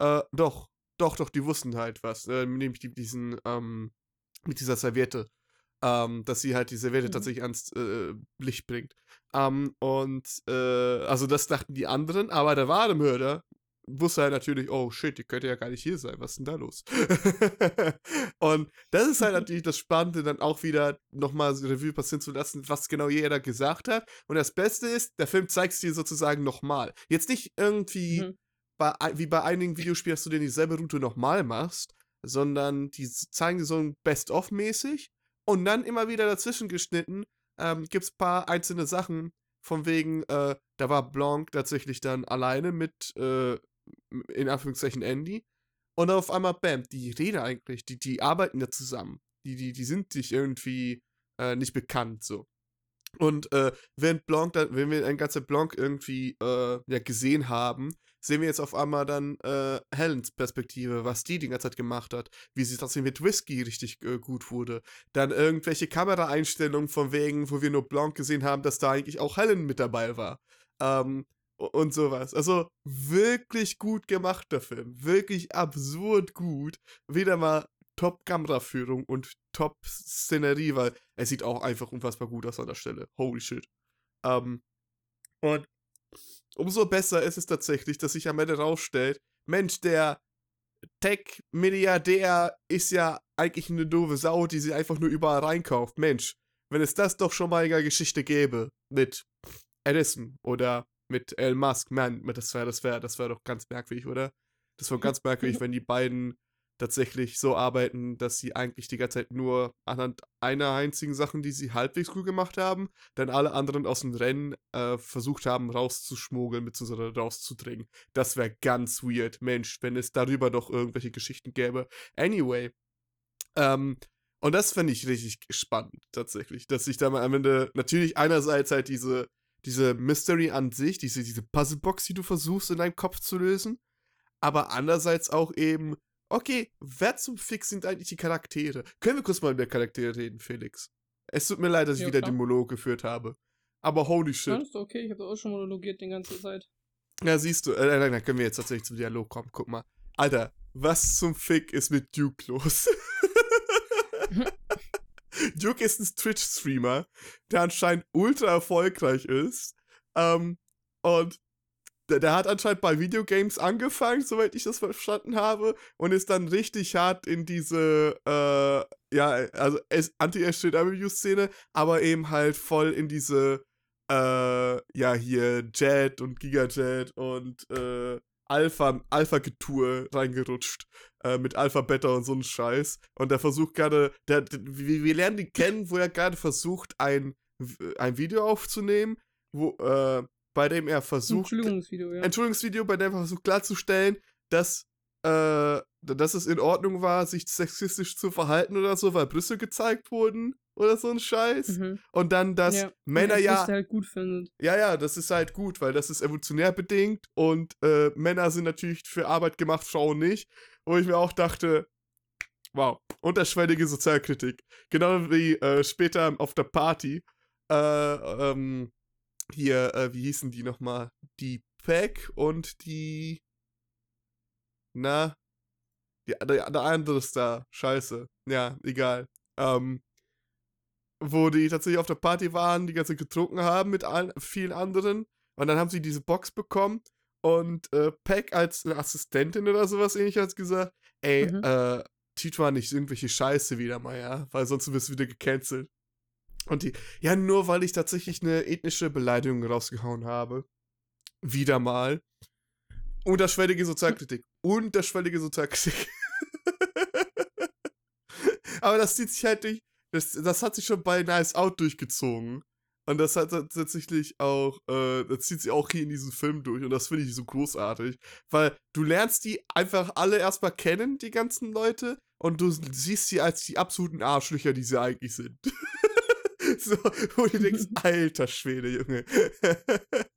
Äh, doch, doch, doch, die wussten halt was. Äh, nämlich die, diesen, ähm, mit dieser Serviette ähm, dass sie halt die Serviette mhm. tatsächlich ans äh, Licht bringt. Ähm, und äh, also das dachten die anderen, aber der wahre Mörder wusste halt natürlich, oh shit, die könnte ja gar nicht hier sein, was ist denn da los? und das ist halt natürlich das Spannende, dann auch wieder nochmal Revue passieren zu lassen, was genau jeder gesagt hat. Und das Beste ist, der Film zeigt es dir sozusagen nochmal. Jetzt nicht irgendwie mhm. bei, wie bei einigen Videospielen, dass du dir dieselbe Route nochmal machst, sondern die zeigen dir so ein Best-of-mäßig und dann immer wieder dazwischen geschnitten ähm, gibt es ein paar einzelne Sachen, von wegen, äh, da war Blanc tatsächlich dann alleine mit, äh, in Anführungszeichen, Andy. Und auf einmal, bam, die reden eigentlich, die, die arbeiten ja zusammen. Die, die, die sind sich irgendwie äh, nicht bekannt, so. Und äh, wenn Blanc dann, wenn wir ein ganzer Blanc irgendwie äh, ja, gesehen haben, sehen wir jetzt auf einmal dann äh, Helens Perspektive, was die die ganze Zeit gemacht hat, wie sie trotzdem mit Whisky richtig äh, gut wurde. Dann irgendwelche Kameraeinstellungen von wegen, wo wir nur Blanc gesehen haben, dass da eigentlich auch Helen mit dabei war. Ähm, und sowas. Also wirklich gut gemachter Film. Wirklich absurd gut. Wieder mal Top-Kameraführung und Top-Szenerie, weil er sieht auch einfach unfassbar gut aus an der Stelle. Holy shit. Ähm, und umso besser ist es tatsächlich, dass sich am Ende rausstellt, Mensch, der Tech-Milliardär ist ja eigentlich eine doofe Sau, die sie einfach nur überall reinkauft. Mensch, wenn es das doch schon mal in der Geschichte gäbe mit Edison oder mit Elon Musk, man, das wäre das wär, das wär doch ganz merkwürdig, oder? Das wäre ganz merkwürdig, wenn die beiden tatsächlich so arbeiten, dass sie eigentlich die ganze Zeit nur anhand einer einzigen Sachen, die sie halbwegs gut gemacht haben, dann alle anderen aus dem Rennen äh, versucht haben rauszuschmuggeln bzw. rauszudringen. Das wäre ganz weird. Mensch, wenn es darüber doch irgendwelche Geschichten gäbe. Anyway, ähm, und das fände ich richtig spannend, tatsächlich, dass sich da mal am Ende natürlich einerseits halt diese, diese Mystery an sich, diese, diese Puzzlebox, die du versuchst in deinem Kopf zu lösen, aber andererseits auch eben Okay, wer zum Fix sind eigentlich die Charaktere? Können wir kurz mal über Charaktere reden, Felix? Es tut mir leid, dass ich ja, wieder klar. den Monolog geführt habe. Aber holy shit. Ja, ist okay, ich habe auch schon monologiert die ganze Zeit. Ja, siehst du, äh, dann können wir jetzt tatsächlich zum Dialog kommen. Guck mal. Alter, was zum Fick ist mit Duke los? Duke ist ein Twitch-Streamer, der anscheinend ultra erfolgreich ist. Ähm, und der, der, hat anscheinend bei Videogames angefangen, soweit ich das verstanden habe, und ist dann richtig hart in diese, äh, ja, also Anti-SJW-Szene, aber eben halt voll in diese, äh, ja, hier Jet und Gigajet und, äh, Alpha, Alpha-Getue reingerutscht. Äh, mit Alpha, Beta und so ein Scheiß. Und der versucht gerade, der, der, wir, lernen ihn kennen, wo er gerade versucht, ein, ein Video aufzunehmen, wo, äh, bei dem er versucht. Entschuldigungsvideo, ja. Entschuldigungsvideo, bei dem er versucht klarzustellen, dass, äh, dass es in Ordnung war, sich sexistisch zu verhalten oder so, weil Brüste gezeigt wurden oder so ein Scheiß. Mhm. Und dann, dass ja. Männer ja. Das halt gut findet. Ja, ja, das ist halt gut, weil das ist evolutionär bedingt und äh, Männer sind natürlich für Arbeit gemacht, Frauen nicht. Wo ich mir auch dachte, wow, unterschwellige Sozialkritik. Genau wie äh, später auf der Party. Äh, ähm, hier, äh, wie hießen die nochmal? Die Pack und die. Na? Die, der, der andere Star. Scheiße. Ja, egal. Ähm, wo die tatsächlich auf der Party waren, die ganze getrunken haben mit allen, vielen anderen. Und dann haben sie diese Box bekommen und äh, Peck als eine Assistentin oder sowas ähnliches hat gesagt, ey, mhm. äh, Tito nicht irgendwelche Scheiße wieder mal, ja, weil sonst wirst du wieder gecancelt. Und die, ja, nur weil ich tatsächlich eine ethnische Beleidigung rausgehauen habe. Wieder mal. Unterschwellige Sozialkritik. Unterschwellige Sozialkritik. Aber das zieht sich halt durch. Das, das hat sich schon bei Nice Out durchgezogen. Und das hat tatsächlich auch, äh, das zieht sich auch hier in diesem Film durch. Und das finde ich so großartig. Weil du lernst die einfach alle erstmal kennen, die ganzen Leute. Und du siehst sie als die absoluten Arschlöcher, die sie eigentlich sind. So, wo du denkst, alter Schwede, Junge.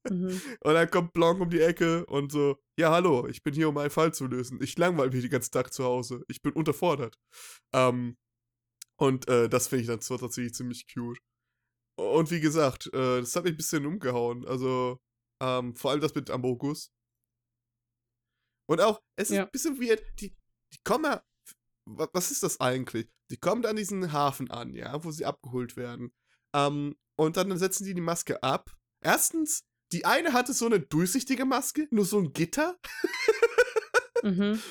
Mhm. Und dann kommt Blanc um die Ecke und so, ja, hallo, ich bin hier, um einen Fall zu lösen. Ich langweile mich den ganzen Tag zu Hause. Ich bin unterfordert. Ähm, und äh, das finde ich dann zwar tatsächlich ziemlich cute. Und wie gesagt, äh, das hat mich ein bisschen umgehauen. Also, ähm, vor allem das mit Amogus. Und auch, es ist ja. ein bisschen weird, die, die kommen ja. Was ist das eigentlich? Die kommen an diesen Hafen an, ja, wo sie abgeholt werden. Ähm, und dann setzen die die Maske ab. Erstens, die eine hatte so eine durchsichtige Maske, nur so ein Gitter. Mhm.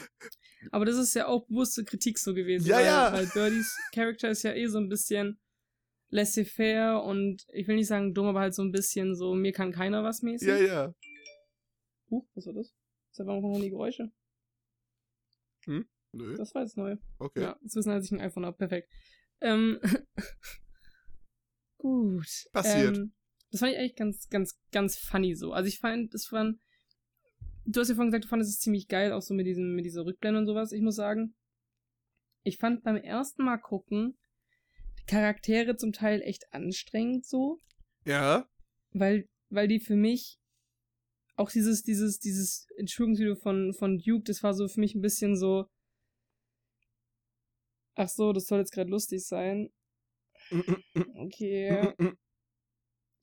Aber das ist ja auch bewusste Kritik so gewesen. Ja, weil, ja. Weil Birdies Charakter ist ja eh so ein bisschen laissez-faire und ich will nicht sagen dumm, aber halt so ein bisschen so, mir kann keiner was mäßig. Ja, ja. Huch, was war das? Das waren noch die Geräusche. Nö, Das war jetzt neu. okay. Ja, das wissen, als ich ein iPhone habe. Perfekt. Ähm, gut. Passiert. Ähm, das fand ich eigentlich ganz, ganz, ganz funny so. Also ich fand, das waren. Du hast ja vorhin gesagt, du fandest es ziemlich geil, auch so mit diesem, mit dieser Rückblende und sowas. Ich muss sagen, ich fand beim ersten Mal gucken die Charaktere zum Teil echt anstrengend so, Ja. weil, weil die für mich auch dieses, dieses, dieses Entschuldigungsvideo von, von Duke, das war so für mich ein bisschen so. Ach so, das soll jetzt gerade lustig sein. Okay.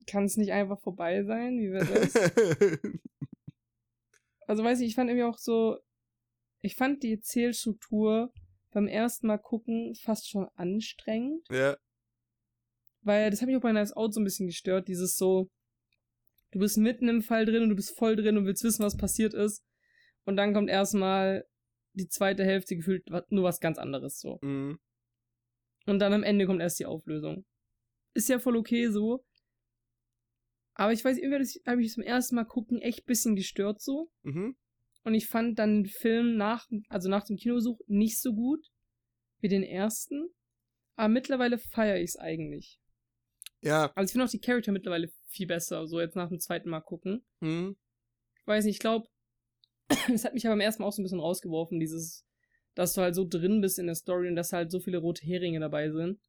Kann es nicht einfach vorbei sein? Wie wäre das? also weiß ich, ich fand irgendwie auch so, ich fand die Erzählstruktur beim ersten Mal gucken fast schon anstrengend, ja. weil das hat mich auch bei Nice Out so ein bisschen gestört, dieses so, du bist mitten im Fall drin und du bist voll drin und willst wissen, was passiert ist und dann kommt erstmal die zweite Hälfte gefühlt nur was ganz anderes so. Mhm. Und dann am Ende kommt erst die Auflösung. Ist ja voll okay so. Aber ich weiß, irgendwie habe ich zum ersten Mal gucken echt ein bisschen gestört so. Mhm. Und ich fand dann den Film nach, also nach dem Kinobesuch nicht so gut wie den ersten. Aber mittlerweile feiere ich es eigentlich. Ja. Also ich finde auch die Charakter mittlerweile viel besser, so jetzt nach dem zweiten Mal gucken. Mhm. Ich weiß nicht, ich glaube, es hat mich aber beim ersten Mal auch so ein bisschen rausgeworfen, dieses, dass du halt so drin bist in der Story und dass halt so viele rote Heringe dabei sind.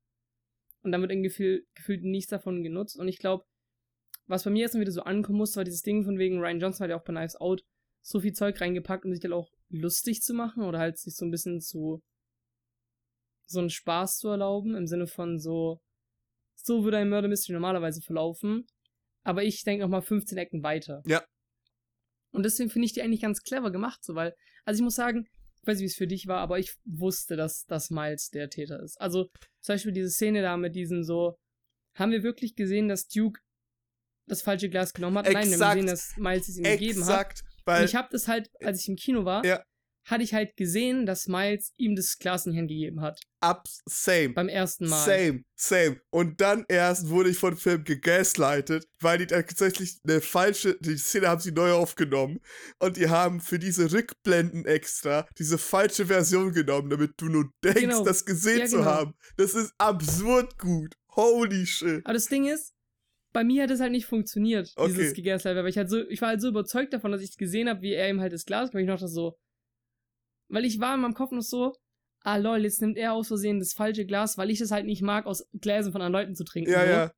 Und dann wird irgendwie gefühl, gefühlt nichts davon genutzt. Und ich glaube, was bei mir jetzt wieder so ankommen muss, war dieses Ding von wegen, Ryan Johnson hat ja auch bei Knives Out so viel Zeug reingepackt, um sich dann auch lustig zu machen oder halt sich so ein bisschen zu so einen Spaß zu erlauben, im Sinne von so, so würde ein Murder Mystery normalerweise verlaufen, aber ich denke noch mal 15 Ecken weiter. Ja. Und deswegen finde ich die eigentlich ganz clever gemacht, so, weil, also ich muss sagen, ich weiß nicht, wie es für dich war, aber ich wusste, dass, dass Miles der Täter ist. Also zum Beispiel diese Szene da mit diesen so, haben wir wirklich gesehen, dass Duke das falsche Glas genommen hat? Nein, wir haben Exakt. gesehen, dass Miles es ihm gegeben hat. Exakt. Und Weil, ich habe das halt, als ich im Kino war, Ja. Hatte ich halt gesehen, dass Miles ihm das Glas Hand gegeben hat. ab, same. Beim ersten Mal. Same, same. Und dann erst wurde ich von Film gegaslightet, weil die tatsächlich eine falsche, die Szene haben sie neu aufgenommen und die haben für diese Rückblenden extra diese falsche Version genommen, damit du nur denkst, Genau. das gesehen Ja, zu genau. haben. Das ist absurd gut. Holy shit. Aber das Ding ist, bei mir hat es halt nicht funktioniert, Okay. dieses Gegaslight, weil ich halt so, ich war halt so überzeugt davon, dass ich gesehen habe, wie er ihm halt das Glas, weil ich noch das so, weil ich war in meinem Kopf noch so, ah lol, jetzt nimmt er aus Versehen das falsche Glas, weil ich es halt nicht mag, aus Gläsern von anderen Leuten zu trinken. Ja, so. ja.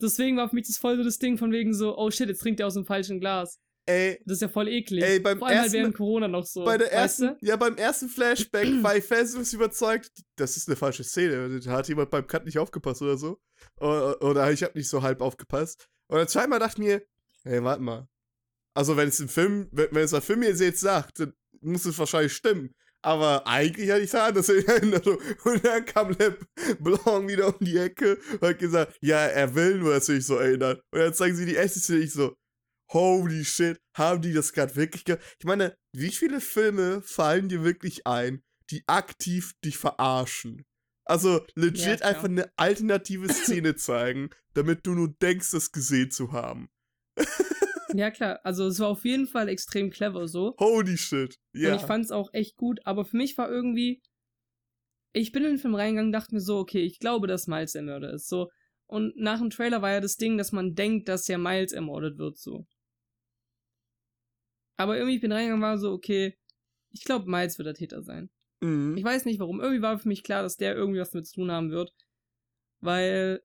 Deswegen war für mich das voll so das Ding von wegen so, oh shit, jetzt trinkt er aus dem falschen Glas. Ey, Das ist ja voll eklig. Ey, beim Vor allem halt ersten- während Corona noch so. bei der weißt ersten, du? ja, beim ersten Flashback war ich fest überzeugt, das ist eine falsche Szene. Da hat jemand beim Cut nicht aufgepasst oder so. Oder, oder ich habe nicht so halb aufgepasst. Und dann zweimal dachte ich mir, hey, warte mal. Also, wenn es im Film, wenn, wenn es der Film jetzt jetzt sagt, dann muss es wahrscheinlich stimmen. Aber eigentlich hatte ich es anders in Erinnerung. Und dann kam Le Blanc wieder um die Ecke und hat gesagt, ja, er will nur, dass du dich so erinnert. Und dann zeigen sie die erste Szene, ich so, holy shit, haben die das gerade wirklich ge Ich meine, wie viele Filme fallen dir wirklich ein, die aktiv dich verarschen? Also legit Ja, einfach eine alternative Szene zeigen, damit du nur denkst, das gesehen zu haben. Ja, klar. Also, es war auf jeden Fall extrem clever so. Holy shit. Ja. Und ich fand es auch echt gut, aber für mich war irgendwie. Ich bin in den Film reingegangen, dachte mir so, okay, ich glaube, dass Miles der Mörder ist. So. Und nach dem Trailer war ja das Ding, dass man denkt, dass ja Miles ermordet wird, so. Aber irgendwie, ich bin reingegangen, war so, okay, ich glaube, Miles wird der Täter sein. mhm. Ich weiß nicht warum. Irgendwie war für mich klar, dass der irgendwie was damit zu tun haben wird. Weil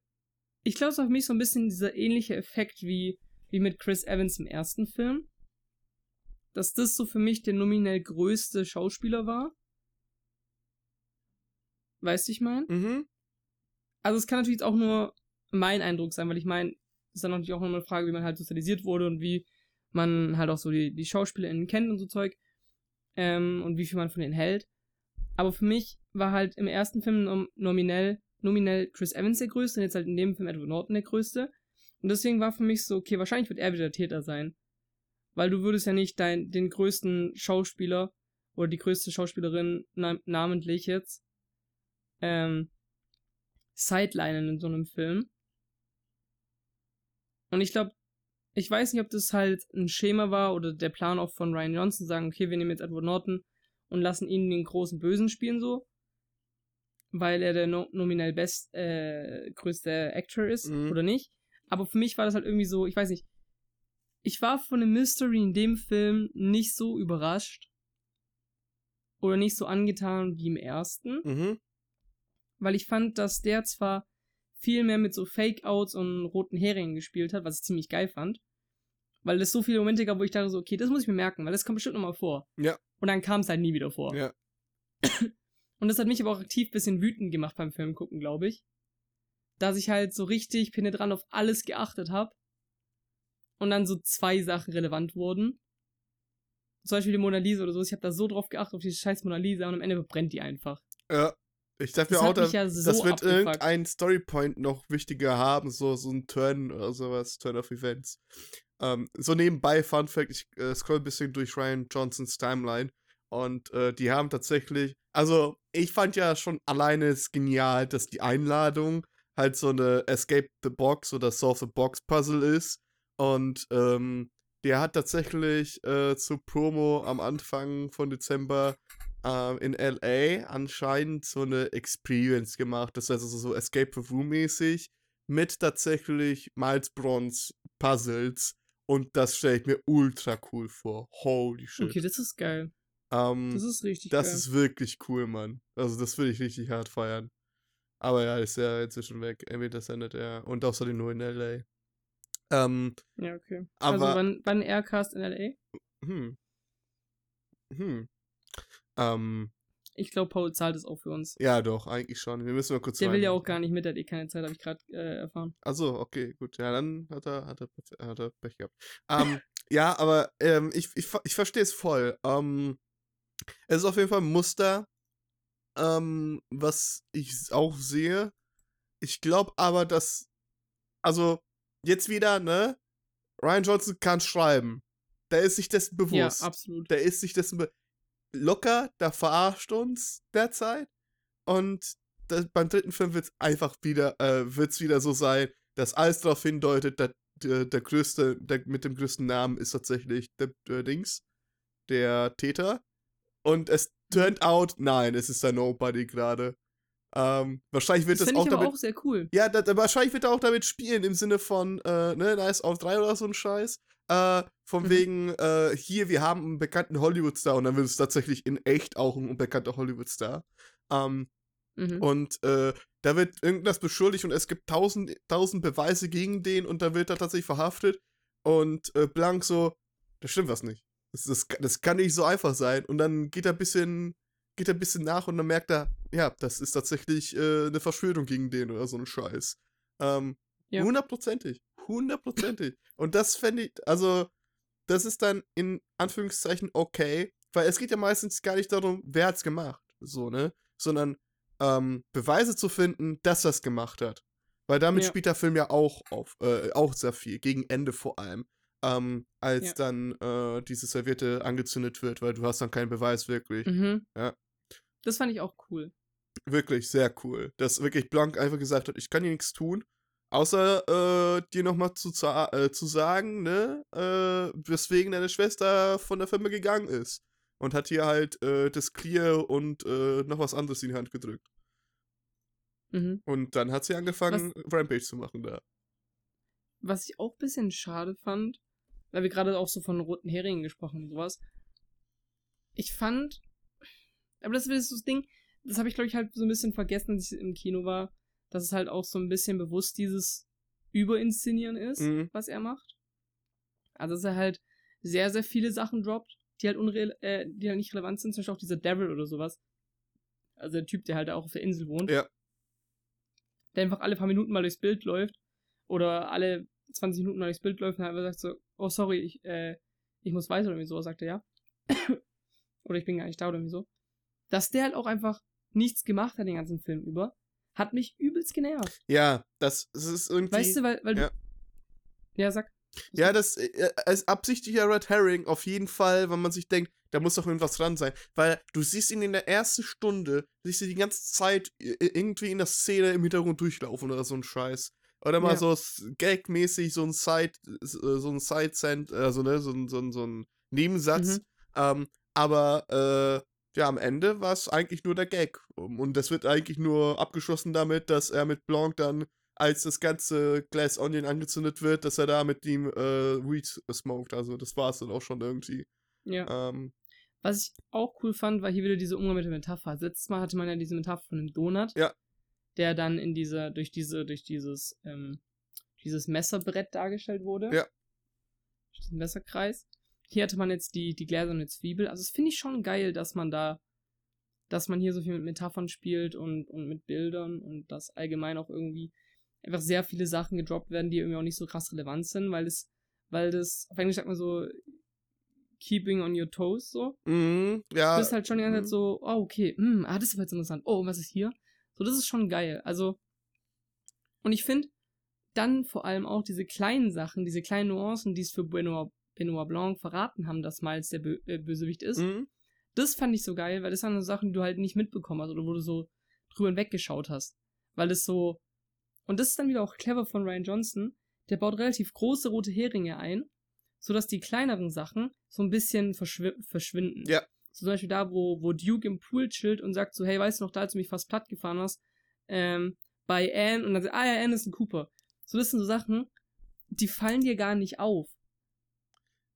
ich glaube, es war für mich so ein bisschen dieser ähnliche Effekt wie, wie mit Chris Evans im ersten Film. Dass das so für mich der nominell größte Schauspieler war. Weißt du, ich mein? Mhm. Also es kann natürlich jetzt auch nur mein Eindruck sein, weil ich meine, es ist dann natürlich auch noch eine Frage, wie man halt sozialisiert wurde und wie man halt auch so die, die SchauspielerInnen kennt und so Zeug. Ähm, und wie viel man von denen hält. Aber für mich war halt im ersten Film nom nominell, nominell Chris Evans der größte und jetzt halt in dem Film Edward Norton der größte. Und deswegen war für mich so, okay, wahrscheinlich wird er wieder der Täter sein. Weil du würdest ja nicht dein, den größten Schauspieler oder die größte Schauspielerin na namentlich jetzt, ähm, Sidelinen in so einem Film. Und ich glaube, ich weiß nicht, ob das halt ein Schema war oder der Plan auch von Ryan Johnson, sagen, okay, wir nehmen jetzt Edward Norton und lassen ihn den großen Bösen spielen, so. Weil er der no nominell best, äh, größte Actor ist, mhm. oder nicht. Aber für mich war das halt irgendwie so, ich weiß nicht. Ich war von dem Mystery in dem Film nicht so überrascht. Oder nicht so angetan wie im ersten. Mhm. Weil ich fand, dass der zwar viel mehr mit so Fake-Outs und roten Heringen gespielt hat, was ich ziemlich geil fand. Weil es so viele Momente gab, wo ich dachte so, okay, das muss ich mir merken, weil das kommt bestimmt nochmal vor. Ja. Und dann kam es halt nie wieder vor. Ja. Und das hat mich aber auch aktiv ein bisschen wütend gemacht beim Film gucken, glaube ich. Dass ich halt so richtig penetrant auf alles geachtet habe. Und dann so zwei Sachen relevant wurden. Zum Beispiel die Mona Lisa oder so. Ich habe da so drauf geachtet, auf diese scheiß Mona Lisa und am Ende brennt die einfach. Ja. Ich dachte mir auch, da, ja so das wird abgefuckt. irgendein Storypoint noch wichtiger haben, so, so ein Turn oder sowas, Turn of Events. Ähm, so nebenbei, Fun Fact, ich äh, scroll ein bisschen durch Ryan Johnsons Timeline und äh, die haben tatsächlich, also ich fand ja schon alleine es genial, dass die Einladung halt so eine Escape the Box oder Solve the Box Puzzle ist und ähm, der hat tatsächlich äh, zur Promo am Anfang von Dezember äh, in LA anscheinend so eine Experience gemacht. Das heißt also so Escape the Room mäßig mit tatsächlich Miles Bronze Puzzles. Und das stelle ich mir ultra cool vor. Holy shit. Okay, das ist geil. Ähm, das ist richtig das geil. Das ist wirklich cool, Mann. Also, das würde ich richtig hart feiern. Aber ja, ist ja inzwischen weg. Entweder sendet er. Und außerdem nur in LA. Ähm, ja, okay. Also, aber, also, wann, wann Aircast in LA? Hm. Hm. Ähm, ich glaube, Paul zahlt es auch für uns. Ja, doch, eigentlich schon. Wir müssen mal kurz Der rein. will ja auch gar nicht mit, der hat eh keine Zeit, habe ich gerade äh, erfahren. Achso, okay, gut. Ja, dann hat er, hat er, hat er Pech gehabt. ähm, ja, aber ähm, ich, ich, ich verstehe es voll. Ähm, es ist auf jeden Fall ein Muster, ähm, was ich auch sehe. Ich glaube aber, dass, also, jetzt wieder, ne? Ryan Johnson kann schreiben. Der ist sich dessen bewusst. Ja, absolut. Der ist sich dessen bewusst locker, da verarscht uns derzeit. Und das, beim dritten Film wird es einfach wieder, äh, wird's wieder so sein, dass alles darauf hindeutet, dass der, der größte, der mit dem größten Namen ist tatsächlich der, der Dings, der Täter. Und es turned out, nein, es ist der Nobody gerade. Ähm, wahrscheinlich wird das, das auch damit. auch sehr cool. Ja, da, wahrscheinlich wird er auch damit spielen im Sinne von, äh, ne, Nice auf 3 oder so ein Scheiß. Äh, von mhm. wegen, äh, hier, wir haben einen bekannten Hollywood-Star und dann wird es tatsächlich in echt auch ein bekannter Hollywood-Star. Ähm, mhm. Und äh, da wird irgendwas beschuldigt und es gibt tausend, tausend Beweise gegen den und da wird er tatsächlich verhaftet. Und äh, Blank so, da stimmt was nicht. Das, das, das kann nicht so einfach sein. Und dann geht er ein bisschen, geht er ein bisschen nach und dann merkt er, ja, das ist tatsächlich äh, eine Verschwörung gegen den oder so ein Scheiß. Ähm, ja. Hundertprozentig. Hundertprozentig. Und das fände ich, also, das ist dann in Anführungszeichen okay, weil es geht ja meistens gar nicht darum, wer hat's gemacht, so, ne? Sondern ähm, Beweise zu finden, dass er es gemacht hat. Weil damit ja. spielt der Film ja auch auf, äh, auch sehr viel, gegen Ende vor allem. Ähm, als ja. dann äh, diese Serviette angezündet wird, weil du hast dann keinen Beweis wirklich. Mhm. Ja. Das fand ich auch cool. Wirklich sehr cool. Dass wirklich Blanc einfach gesagt hat, ich kann hier nichts tun. Außer äh, dir nochmal zu, äh, zu sagen, ne, äh, weswegen deine Schwester von der Firma gegangen ist. Und hat hier halt äh, das Clear und äh, noch was anderes in die Hand gedrückt. Mhm. Und dann hat sie angefangen, was, Rampage zu machen da. Was ich auch ein bisschen schade fand, weil wir gerade auch so von roten Heringen gesprochen und sowas. Ich fand, aber das ist das Ding, das habe ich glaube ich halt so ein bisschen vergessen, als ich im Kino war dass es halt auch so ein bisschen bewusst dieses Überinszenieren ist, mhm. was er macht. Also, dass er halt sehr, sehr viele Sachen droppt, die halt, unre äh, die halt nicht relevant sind, zum Beispiel auch dieser Devil oder sowas. Also der Typ, der halt auch auf der Insel wohnt. Ja. Der einfach alle paar Minuten mal durchs Bild läuft. Oder alle 20 Minuten mal durchs Bild läuft und einfach sagt so, oh sorry, ich, äh, ich muss weiter oder irgendwie so, sagt er ja. oder ich bin gar nicht da oder irgendwie so. Dass der halt auch einfach nichts gemacht hat den ganzen Film über hat mich übelst genervt. Ja, das, das ist irgendwie. Weißt du, weil, weil ja. du. Ja, sag. Ja, das äh, ist absichtlicher Red Herring auf jeden Fall, wenn man sich denkt, da muss doch irgendwas dran sein. Weil du siehst ihn in der ersten Stunde, siehst du die ganze Zeit irgendwie in der Szene im Hintergrund durchlaufen oder so ein Scheiß. Oder mal ja. so gagmäßig so ein Side, äh, so ein Side-Cent, also ne, so ein, so ein, so ein Nebensatz. Mhm. Ähm, aber äh, ja, am Ende war es eigentlich nur der Gag. Und das wird eigentlich nur abgeschlossen damit, dass er mit Blanc dann, als das ganze Glass Onion angezündet wird, dass er da mit ihm äh, Weed smoked. Also das war es dann auch schon irgendwie. Ja. Ähm, Was ich auch cool fand, war hier wieder diese Umgang mit der Metapher. Letztes Mal hatte man ja diese Metapher von dem Donut. Ja. Der dann in dieser, durch diese, durch dieses, ähm, dieses Messerbrett dargestellt wurde. Ja. Diesen Messerkreis. Hier hatte man jetzt die, die gläserne Zwiebel. Also, das finde ich schon geil, dass man da, dass man hier so viel mit Metaphern spielt und, und mit Bildern und dass allgemein auch irgendwie einfach sehr viele Sachen gedroppt werden, die irgendwie auch nicht so krass relevant sind, weil es, weil das, auf Englisch sagt man so, keeping on your toes, so. Mhm, ja. Du bist halt schon die ganze Zeit mhm. so, oh, okay, hm, ah, das ist jetzt interessant. Oh, was ist hier? So, das ist schon geil. Also, und ich finde dann vor allem auch diese kleinen Sachen, diese kleinen Nuancen, die es für Benoit Benoit Blanc verraten haben, dass Miles der Bö äh, Bösewicht ist. Mhm. Das fand ich so geil, weil das waren so Sachen, die du halt nicht mitbekommen hast oder wo du so drüber hinweggeschaut hast. Weil es so. Und das ist dann wieder auch clever von Ryan Johnson. Der baut relativ große rote Heringe ein, sodass die kleineren Sachen so ein bisschen verschw verschwinden. Ja. So zum Beispiel da, wo, wo Duke im Pool chillt und sagt so, hey, weißt du noch, da als du mich fast platt gefahren hast, ähm, bei Anne und dann sagt, ah ja, Anne ist ein Cooper. So, das sind so Sachen, die fallen dir gar nicht auf.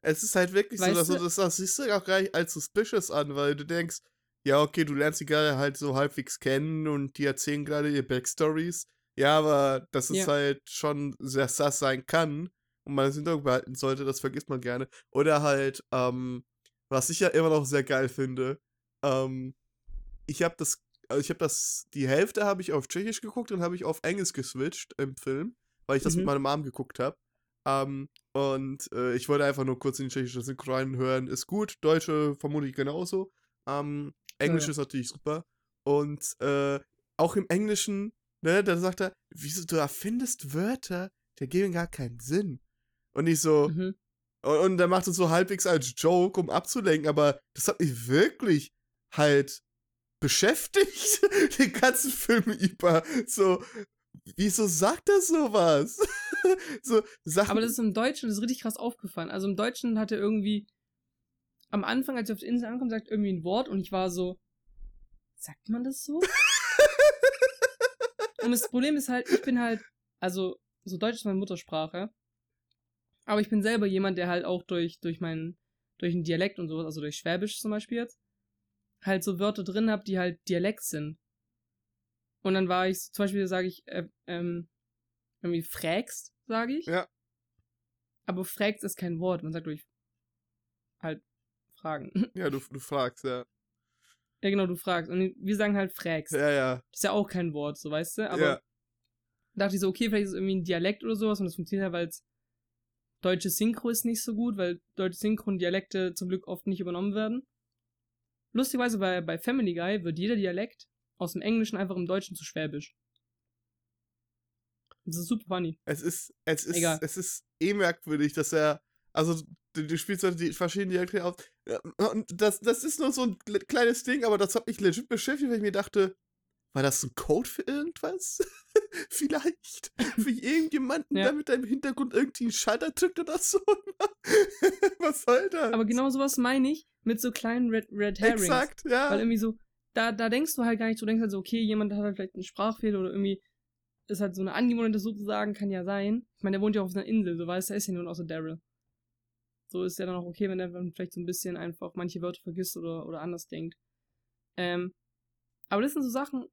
Es ist halt wirklich weißt so, dass du das, das siehst du auch gar nicht als suspicious an, weil du denkst, ja, okay, du lernst die gerade halt so halbwegs kennen und die erzählen gerade ihr Backstories. Ja, aber dass es ja. halt schon sehr sass sein kann und man es Hintergrund behalten sollte, das vergisst man gerne. Oder halt, ähm, was ich ja immer noch sehr geil finde, ähm, ich habe das, also ich habe das, die Hälfte habe ich auf Tschechisch geguckt und habe ich auf Englisch geswitcht im Film, weil ich das mhm. mit meiner Mom geguckt habe. Ähm, und äh, ich wollte einfach nur kurz in die tschechische Synchro reinhören. Ist gut, Deutsche vermutlich genauso. Ähm, Englisch ja, ja. ist natürlich super. Und äh, auch im Englischen, ne, da sagt er, wieso du erfindest Wörter, die geben gar keinen Sinn. Und ich so, mhm. Und, und er macht es so halbwegs als Joke, um abzulenken, aber das hat mich wirklich halt beschäftigt, den ganzen Film über. So, wieso sagt er sowas? so Sachen. Aber das ist im Deutschen, das ist richtig krass aufgefallen. Also im Deutschen hat er irgendwie am Anfang, als er auf die Insel ankommt, sagt irgendwie ein Wort und ich war so, sagt man das so? und das Problem ist halt, ich bin halt, also so Deutsch ist meine Muttersprache, aber ich bin selber jemand, der halt auch durch, durch meinen, durch einen Dialekt und sowas, also durch Schwäbisch zum Beispiel jetzt, halt so Wörter drin habe, die halt Dialekt sind. Und dann war ich, zum Beispiel sage ich, äh, ähm, irgendwie frägst, sage ich. Ja. Aber frägst ist kein Wort, man sagt durch halt fragen. Ja, du, du fragst, ja. Ja, genau, du fragst. Und wir sagen halt frägst. Ja, ja. Das ist ja auch kein Wort, so weißt du? Aber ja. dachte ich so, okay, vielleicht ist es irgendwie ein Dialekt oder sowas und das funktioniert halt, weil es deutsche Synchro ist nicht so gut, weil deutsche Synchro und Dialekte zum Glück oft nicht übernommen werden. Lustigerweise bei, bei Family Guy wird jeder Dialekt aus dem Englischen einfach im Deutschen zu Schwäbisch. Das ist super funny. Es ist, es ist, Egal. es ist eh merkwürdig, dass er, also du, du spielst halt die verschiedenen Dialekte auf. Und das, das ist nur so ein kleines Ding, aber das hat mich legit beschäftigt, weil ich mir dachte, war das ein Code für irgendwas? Vielleicht. Für irgendjemanden, ja. der mit deinem Hintergrund irgendwie einen Schalter drückt oder so. Was soll das? Aber genau sowas meine ich mit so kleinen Red, Red Herrings. Exakt, ja. Weil irgendwie so, da, da denkst du halt gar nicht, du denkst halt so, okay, jemand hat halt vielleicht einen Sprachfehler oder irgendwie ist halt so eine Angewohnheit, das sozusagen, kann ja sein. Ich meine, der wohnt ja auf einer Insel, so weißt du, ist ja nur außer Daryl. So ist ja dann auch okay, wenn er vielleicht so ein bisschen einfach manche Wörter vergisst oder, oder anders denkt. Ähm, aber das sind so Sachen,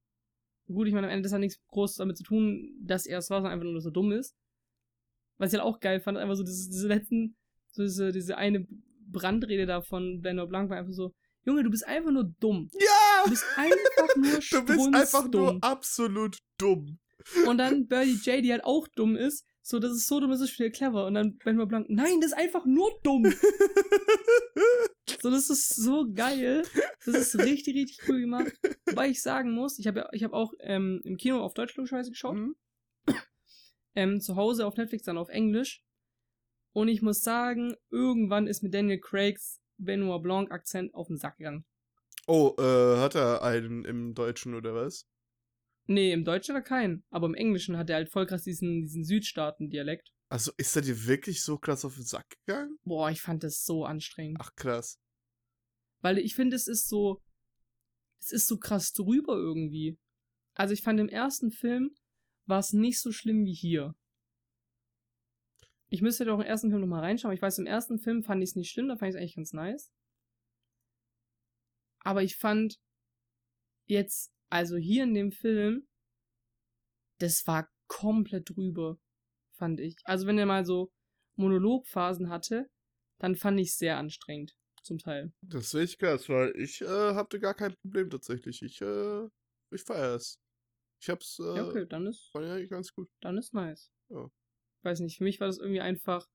gut, ich meine, am Ende das hat nichts Großes damit zu tun, dass er es war, sondern einfach nur, dass er dumm ist. Was ich halt auch geil fand, einfach so diese, diese letzten, so diese, diese eine Brandrede da von Benoit Blanc war einfach so, Junge, du bist einfach nur dumm. Ja! Du bist einfach nur Du bist einfach nur absolut dumm. Und dann Birdie J, die halt auch dumm ist. So, das ist so dumm, das ist wieder clever. Und dann Benoit Blanc, nein, das ist einfach nur dumm. so, das ist so geil. Das ist richtig, richtig cool gemacht. Wobei ich sagen muss, ich habe ja, ich habe auch ähm, im Kino auf Deutsch logischerweise geschaut. Mhm. Ähm, zu Hause auf Netflix dann auf Englisch. Und ich muss sagen, irgendwann ist mit Daniel Craigs Benoit Blanc-Akzent auf den Sack gegangen. Oh, äh, hat er einen im Deutschen oder was? Nee, im Deutschen hat er keinen. Aber im Englischen hat er halt voll krass diesen, diesen Südstaaten-Dialekt. Also ist er dir wirklich so krass auf den Sack gegangen? Boah, ich fand das so anstrengend. Ach krass. Weil ich finde, es ist so. Es ist so krass drüber irgendwie. Also ich fand im ersten Film war es nicht so schlimm wie hier. Ich müsste doch im ersten Film nochmal reinschauen. Ich weiß, im ersten Film fand ich es nicht schlimm, da fand ich es eigentlich ganz nice. Aber ich fand jetzt, also hier in dem Film, das war komplett drüber, fand ich. Also wenn er mal so Monologphasen hatte, dann fand ich es sehr anstrengend, zum Teil. Das sehe ich krass, weil ich äh, hatte gar kein Problem tatsächlich. Ich, äh, ich feiere es. Ich hab's, äh, Ja, okay, dann ist, ich eigentlich ganz gut. dann ist nice. Ja. Weiß nicht, für mich war das irgendwie einfach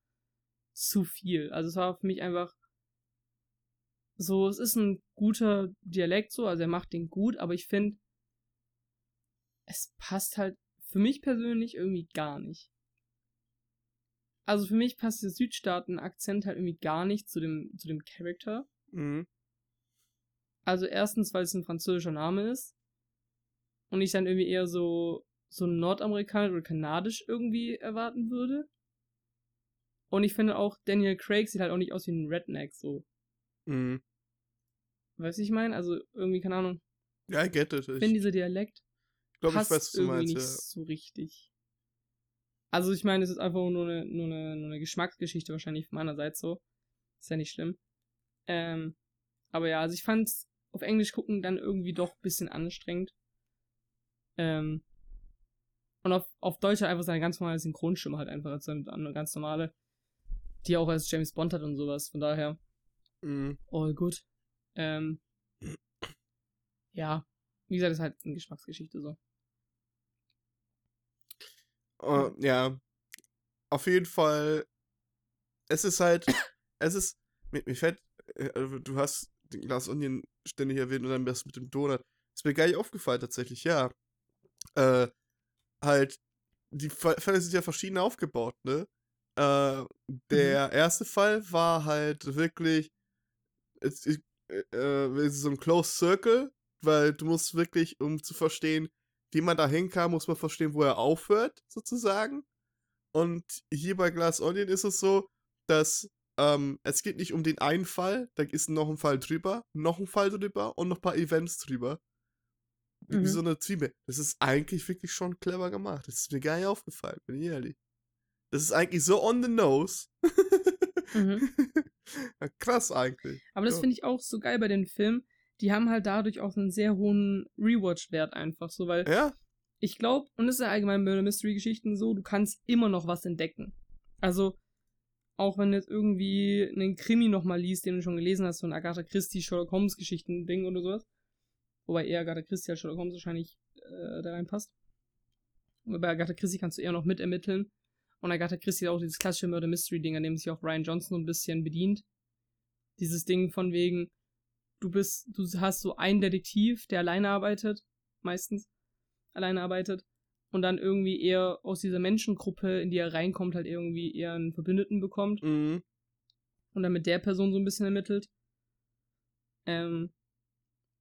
zu viel. Also es war für mich einfach so, es ist ein guter Dialekt so, also er macht den gut, aber ich finde, es passt halt für mich persönlich irgendwie gar nicht. Also für mich passt der Südstaaten-Akzent halt irgendwie gar nicht zu dem, zu dem Charakter. Mhm. Also erstens, weil es ein französischer Name ist. Und ich dann irgendwie eher so, so nordamerikanisch oder kanadisch irgendwie erwarten würde. Und ich finde auch, Daniel Craig sieht halt auch nicht aus wie ein Redneck, so. Mhm. Weißt du, ich meine? Also irgendwie, keine Ahnung. Ja, I get it. Ich Ich finde, dieser Dialekt glaube, ich weiß, was du irgendwie meinst, nicht ja. so richtig. Also ich meine, es ist einfach nur eine, nur, eine, nur eine Geschmacksgeschichte wahrscheinlich von meiner Seite so. Ist ja nicht schlimm. Ähm, aber ja, also ich fand's auf Englisch gucken dann irgendwie doch ein bisschen anstrengend. Ähm, und auf, auf Deutsch halt einfach seine ganz normale Synchronstimme halt einfach als eine, eine ganz normale, die auch als James Bond hat und sowas. Von daher, Mhm. all good. Ähm, ja, wie gesagt, ist halt eine Geschmacksgeschichte so. Äh, ja. Auf jeden Fall. Es ist halt. es ist. Mir, mir fällt. äh, also Du hast den Glas Onion ständig erwähnt und dann das mit dem Donut. Ist mir gar nicht aufgefallen, tatsächlich, ja. Äh, halt. Die Fälle sind ja verschieden aufgebaut, ne? Äh, der erste Fall war halt wirklich. Es, äh, äh, so ein Closed Circle, weil du musst wirklich, um zu verstehen, wie man da hinkam, muss man verstehen, wo er aufhört, sozusagen. Und hier bei Glass Onion ist es so, dass ähm, es geht nicht um den einen Fall, da ist noch ein Fall drüber, noch ein Fall drüber und noch ein paar Events drüber. Wie, wie Mhm. so eine Zwiebel. Das ist eigentlich wirklich schon clever gemacht. Das ist mir gar nicht aufgefallen, bin ich ehrlich. Das ist eigentlich so on the nose. Mhm. ja, krass eigentlich. Aber das Ja. finde ich auch so geil bei den Filmen. Die haben halt dadurch auch einen sehr hohen Rewatch-Wert einfach so, weil Ja, ich glaube, und das ist ja allgemein bei Mystery-Geschichten so, du kannst immer noch was entdecken. Also, auch wenn du jetzt irgendwie einen Krimi nochmal liest, den du schon gelesen hast, so ein Agatha Christie, Sherlock Holmes-Geschichten-Ding oder sowas. Wobei eher Agatha Christie als Sherlock Holmes wahrscheinlich äh, da reinpasst. Und bei Agatha Christie kannst du eher noch mitermitteln. Und Agatha Christie hat auch dieses klassische Murder-Mystery-Ding, an dem sich auch Ryan Johnson so ein bisschen bedient. Dieses Ding von wegen, du bist, du hast so einen Detektiv, der alleine arbeitet, meistens alleine arbeitet und dann irgendwie eher aus dieser Menschengruppe, in die er reinkommt, halt irgendwie eher einen Verbündeten bekommt mhm. und dann mit der Person so ein bisschen ermittelt. Ähm,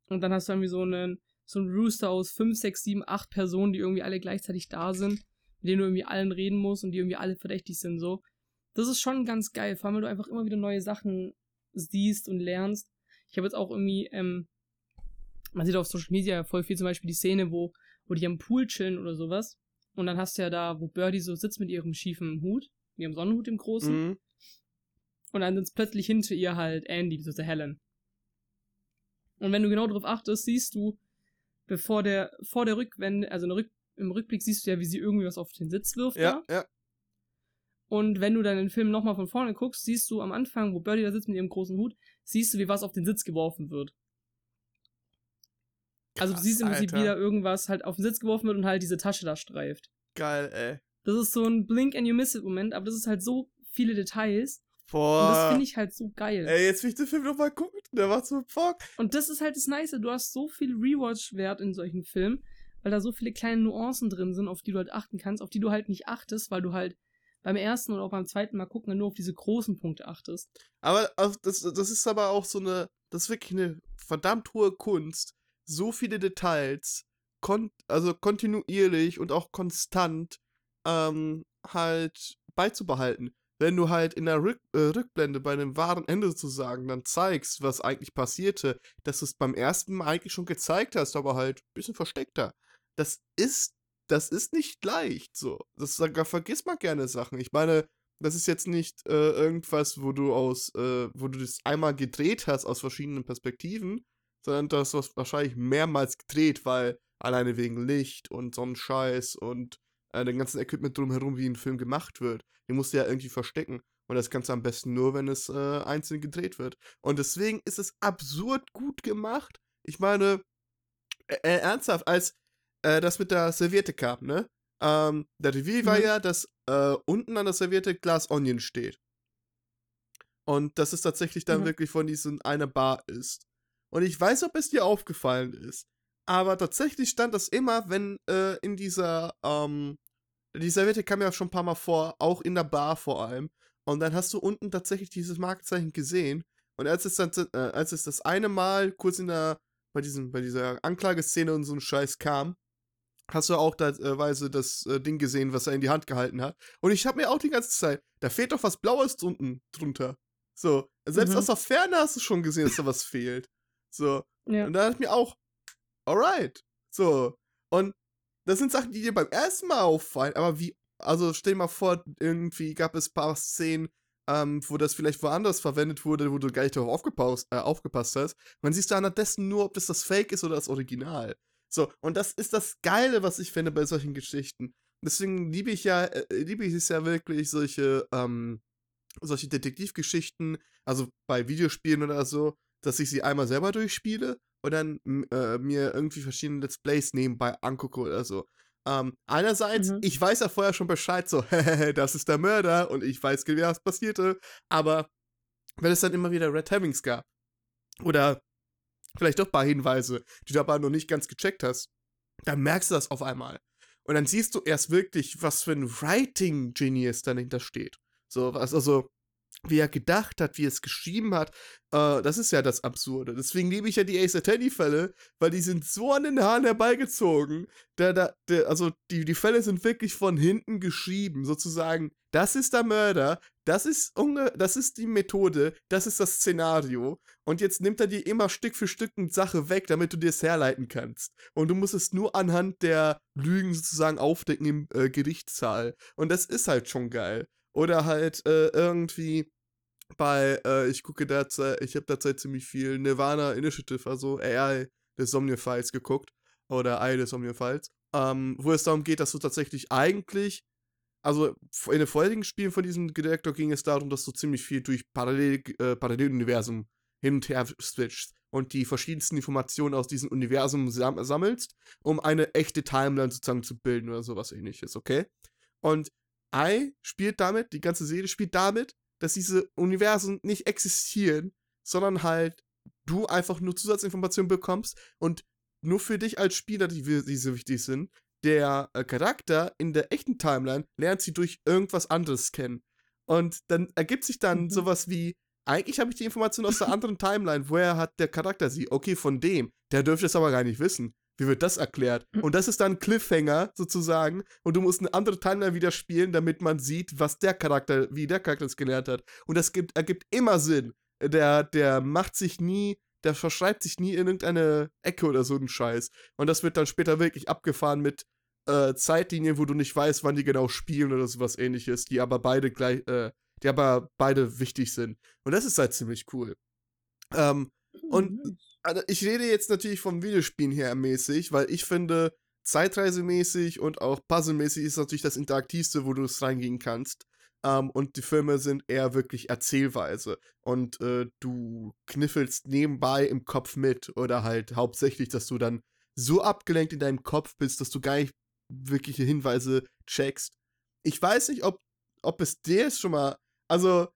und dann hast du irgendwie so einen, so einen Rooster aus 5, 6, 7, 8 Personen, die irgendwie alle gleichzeitig da sind, mit denen du irgendwie allen reden musst und die irgendwie alle verdächtig sind, so. Das ist schon ganz geil, vor allem, weil du einfach immer wieder neue Sachen siehst und lernst. Ich habe jetzt auch irgendwie, ähm, man sieht auf Social Media voll viel zum Beispiel die Szene, wo, wo die am Pool chillen oder sowas. Und dann hast du ja da, wo Birdie so sitzt mit ihrem schiefen Hut, mit ihrem Sonnenhut im großen. Mhm. Und dann sitzt plötzlich hinter ihr halt Andy, beziehungsweise Helen. Und wenn du genau darauf achtest, siehst du, bevor der, vor der Rückwende, also der Rück, im Rückblick siehst du ja, wie sie irgendwie was auf den Sitz wirft. Ja, Da. ja. Und wenn du dann den Film nochmal von vorne guckst, siehst du am Anfang, wo Birdie da sitzt mit ihrem großen Hut, siehst du, wie was auf den Sitz geworfen wird. Also du Krass, siehst im Prinzip Alter. wieder irgendwas halt auf den Sitz geworfen wird und halt diese Tasche da streift. Geil, ey. Das ist so ein Blink and you miss it Moment, aber das ist halt so viele Details. Boah. Und das finde ich halt so geil. Ey, jetzt will ich den Film nochmal gucken. Der macht so Bock. Und das ist halt das Nice. Du hast so viel Rewatch-Wert in solchen Filmen, weil da so viele kleine Nuancen drin sind, auf die du halt achten kannst, auf die du halt nicht achtest, weil du halt beim ersten oder auch beim zweiten Mal gucken nur auf diese großen Punkte achtest. Aber das, das ist aber auch so eine, das ist wirklich eine verdammt hohe Kunst, so viele Details, kon also kontinuierlich und auch konstant ähm, halt beizubehalten. Wenn du halt in der Rück äh, Rückblende bei einem wahren Ende sozusagen dann zeigst, was eigentlich passierte, dass du es beim ersten Mal eigentlich schon gezeigt hast, aber halt ein bisschen versteckter. Das ist, das ist nicht leicht so. Das, da vergisst man gerne Sachen. Ich meine, das ist jetzt nicht äh, irgendwas, wo du aus, äh, wo du das einmal gedreht hast aus verschiedenen Perspektiven, sondern das was wahrscheinlich mehrmals gedreht, weil alleine wegen Licht und Sonnenscheiß und äh, dem ganzen Equipment drumherum, wie ein Film gemacht wird. Den musst du ja irgendwie verstecken. Und das kannst du am besten nur, wenn es äh, einzeln gedreht wird. Und deswegen ist es absurd gut gemacht. Ich meine, äh, ernsthaft, als äh, das mit der Serviette kam, ne? Ähm, der Reveal mhm. war ja, dass äh, unten an der Serviette Glas Onion steht. Und dass es tatsächlich dann mhm. wirklich von diesen einer Bar ist. Und ich weiß, ob es dir aufgefallen ist. Aber tatsächlich stand das immer, wenn äh, in dieser, ähm, die Serviette kam ja schon ein paar Mal vor, auch in der Bar vor allem. Und dann hast du unten tatsächlich dieses Markenzeichen gesehen. Und als es dann, äh, als es das eine Mal kurz in der, bei diesem, bei dieser Anklageszene und so ein Scheiß kam, hast du auch teilweise das äh, Ding gesehen, was er in die Hand gehalten hat. Und ich habe mir auch die ganze Zeit, da fehlt doch was Blaues unten drunter. So, selbst mhm. aus der Ferne hast du schon gesehen, dass da was fehlt. So. Ja. Und da dachte ich mir auch, alright. So. Und das sind Sachen, die dir beim ersten Mal auffallen, aber wie, also stell dir mal vor, irgendwie gab es ein paar Szenen, ähm, wo das vielleicht woanders verwendet wurde, wo du gar nicht darauf aufgepasst, äh, aufgepasst hast. Man siehst du anhand dessen nur, ob das das Fake ist oder das Original. So, und das ist das Geile, was ich finde bei solchen Geschichten. Deswegen liebe ich ja, äh, liebe ich es ja wirklich, solche, ähm, solche Detektivgeschichten, also bei Videospielen oder so, dass ich sie einmal selber durchspiele und dann äh, mir irgendwie verschiedene Let's Plays nebenbei angucke oder so. Ähm, einerseits, mhm. ich weiß ja vorher schon Bescheid, so, das ist der Mörder und ich weiß, genau, was passierte, aber wenn es dann immer wieder Red Herrings gab oder vielleicht doch ein paar Hinweise, die du aber noch nicht ganz gecheckt hast, dann merkst du das auf einmal. Und dann siehst du erst wirklich, was für ein Writing-Genius dahinter steht. So, was, also, wie er gedacht hat, wie er es geschrieben hat, äh, das ist ja das Absurde. Deswegen liebe ich ja die Ace Attorney-Fälle, weil die sind so an den Haaren herbeigezogen. Der, der, der, also die, die Fälle sind wirklich von hinten geschrieben, sozusagen. Das ist der Mörder, das ist, das ist die Methode, das ist das Szenario. Und jetzt nimmt er dir immer Stück für Stück eine Sache weg, damit du dir es herleiten kannst. Und du musst es nur anhand der Lügen sozusagen aufdecken im äh, Gerichtssaal. Und das ist halt schon geil. Oder halt äh, irgendwie bei, äh, ich gucke derzeit, ich habe derzeit ziemlich viel Nirvana Initiative, also AI des Somnifiles geguckt. Oder AI des Somnifiles. Ähm, wo es darum geht, dass du tatsächlich eigentlich, also in den vorherigen Spielen von diesem Direktor ging es darum, dass du ziemlich viel durch Parallel, äh, Paralleluniversum hin und her switchst und die verschiedensten Informationen aus diesem Universum sam sammelst, um eine echte Timeline sozusagen zu bilden oder sowas ähnliches, okay? Und I spielt damit, die ganze Serie spielt damit, dass diese Universen nicht existieren, sondern halt du einfach nur Zusatzinformationen bekommst und nur für dich als Spieler, die, die so wichtig sind, der äh, Charakter in der echten Timeline lernt sie durch irgendwas anderes kennen. Und dann ergibt sich dann mhm. sowas wie, eigentlich habe ich die Information aus der anderen Timeline, woher hat der Charakter sie? Okay, von dem. Der dürfte es aber gar nicht wissen. Wie wird das erklärt? Hm. Und das ist dann Cliffhanger sozusagen. Und du musst eine andere Timeline wieder spielen, damit man sieht, was der Charakter, wie der Charakter es gelernt hat. Und das gibt, ergibt immer Sinn. Der, der macht sich nie, der verschreibt sich nie in irgendeine Ecke oder so einen Scheiß. Und das wird dann später wirklich abgefahren mit äh, Zeitlinien, wo du nicht weißt, wann die genau spielen oder sowas ähnliches, die aber beide gleich, äh, die aber beide wichtig sind. Und das ist halt ziemlich cool. Ähm, und mhm also ich rede jetzt natürlich vom Videospielen her mäßig, weil ich finde, zeitreisemäßig und auch puzzlemäßig ist natürlich das interaktivste, wo du es reingehen kannst. Ähm, und die Filme sind eher wirklich Erzählweise. Und äh, du kniffelst nebenbei im Kopf mit. Oder halt hauptsächlich, dass du dann so abgelenkt in deinem Kopf bist, dass du gar nicht wirkliche Hinweise checkst. Ich weiß nicht, ob, ob es dir schon mal. Also,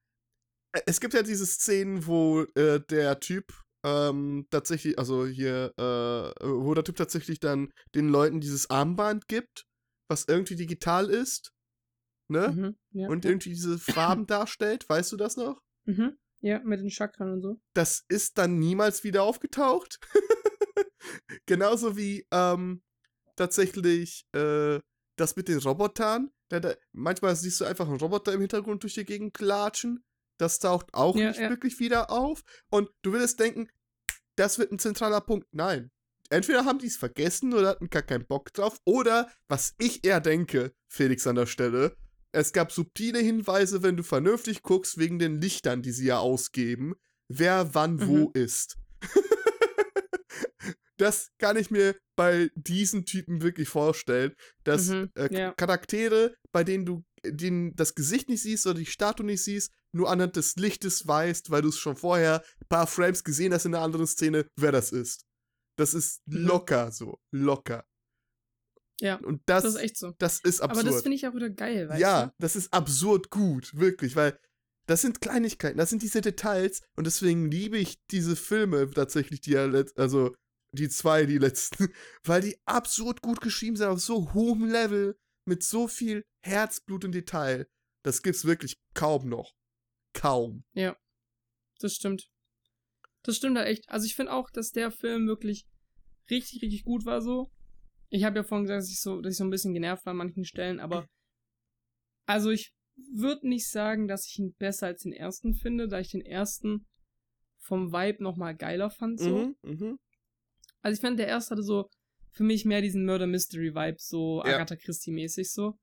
äh, es gibt ja diese Szenen, wo äh, der Typ ähm, tatsächlich, also hier, äh, wo der Typ tatsächlich dann den Leuten dieses Armband gibt, was irgendwie digital ist. Ne? Mhm. Ja. Und ja. irgendwie diese Farben darstellt. Weißt du das noch? Mhm. Ja, mit den Chakren und so. Das ist dann niemals wieder aufgetaucht. Genauso wie ähm, tatsächlich äh, das mit den Robotern. Da, da, manchmal siehst du einfach einen Roboter im Hintergrund durch die Gegend klatschen. Das taucht auch Ja, nicht wirklich wieder auf. Und du würdest denken, das wird ein zentraler Punkt. Nein. Entweder haben die es vergessen oder hatten gar keinen Bock drauf. Oder, was ich eher denke, Felix an der Stelle, es gab subtile Hinweise, wenn du vernünftig guckst, wegen den Lichtern, die sie ja ausgeben, wer wann Mhm. wo ist. das kann ich mir bei diesen Typen wirklich vorstellen, dass Mhm, äh, ja. Charaktere, bei denen du denen das Gesicht nicht siehst oder die Statue nicht siehst, nur anhand des Lichtes weißt, weil du es schon vorher ein paar Frames gesehen hast in einer anderen Szene, wer das ist. Das ist Mhm. locker so, locker. Ja, Und das, das ist echt so. das ist absurd. Aber das finde ich auch wieder geil, weißt ja, du? das ist absurd gut, wirklich, weil das sind Kleinigkeiten, das sind diese Details und deswegen liebe ich diese Filme tatsächlich, die ja, also die zwei, die letzten, weil die absurd gut geschrieben sind, auf so hohem Level, mit so viel Herzblut und Detail. Das gibt's wirklich kaum noch. Kaum. Das stimmt. Das stimmt halt echt. Also ich finde auch, dass der Film wirklich richtig, richtig gut war so. Ich habe ja vorhin gesagt, dass ich so, dass ich so ein bisschen genervt war an manchen Stellen, aber also ich würde nicht sagen, dass ich ihn besser als den ersten finde, da ich den ersten vom Vibe nochmal geiler fand so. Mhm, mhm. Also ich fand, der erste hatte so für mich mehr diesen Murder Mystery Vibe, so Ja. Agatha Christie mäßig so.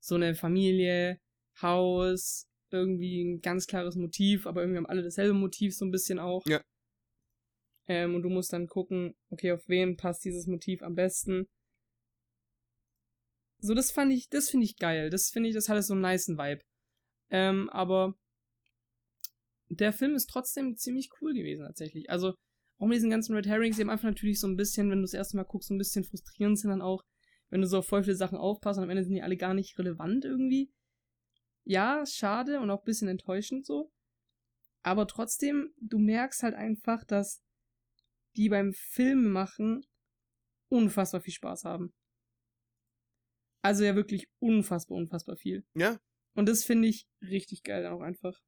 So eine Familie, Haus, irgendwie ein ganz klares Motiv, aber irgendwie haben alle dasselbe Motiv so ein bisschen auch. Ja. Ähm, und du musst dann gucken, okay, auf wen passt dieses Motiv am besten. So, das fand ich, das finde ich geil. Das finde ich, das hatte so einen niceen Vibe. Ähm, aber der Film ist trotzdem ziemlich cool gewesen, tatsächlich. Also, auch mit diesen ganzen Red Herrings, die am Anfang natürlich so ein bisschen, wenn du das erste Mal guckst, so ein bisschen frustrierend sind dann auch, wenn du so auf voll viele Sachen aufpasst und am Ende sind die alle gar nicht relevant irgendwie. Ja, schade und auch ein bisschen enttäuschend so. Aber trotzdem, du merkst halt einfach, dass die beim Film machen unfassbar viel Spaß haben. Also ja wirklich unfassbar, unfassbar viel. Ja. Und das finde ich richtig geil auch einfach.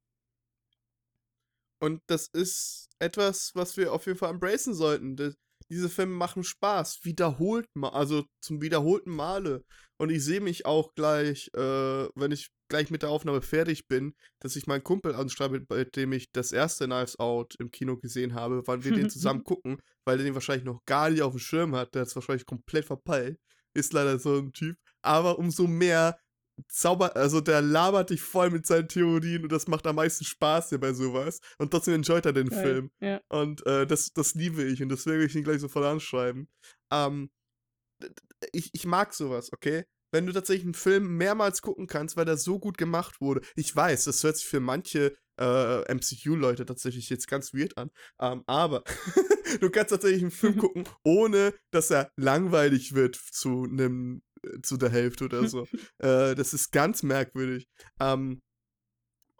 Und das ist etwas, was wir auf jeden Fall embracen sollten. Das, diese Filme machen Spaß. Wiederholt mal, also zum wiederholten Male. Und ich sehe mich auch gleich, äh, wenn ich gleich mit der Aufnahme fertig bin, dass ich meinen Kumpel anschreibe, bei dem ich das erste Knives Out im Kino gesehen habe, wann wir den zusammen gucken, weil der den wahrscheinlich noch gar nicht auf dem Schirm hat. Der hat es wahrscheinlich komplett verpeilt. Ist leider so ein Typ. Aber umso mehr zauber, also der labert dich voll mit seinen Theorien und das macht am meisten Spaß hier bei sowas. Und trotzdem enjoyt er den Geil. Film. Ja. Und äh, das, das liebe ich und deswegen will ich ihn gleich sofort anschreiben. Ähm, ich, ich mag sowas, okay? Wenn du tatsächlich einen Film mehrmals gucken kannst, weil der so gut gemacht wurde. Ich weiß, das hört sich für manche äh, MCU-Leute tatsächlich jetzt ganz weird an. Ähm, aber du kannst tatsächlich einen Film gucken, ohne dass er langweilig wird zu einem zu der Hälfte oder so. äh, das ist ganz merkwürdig. Ähm,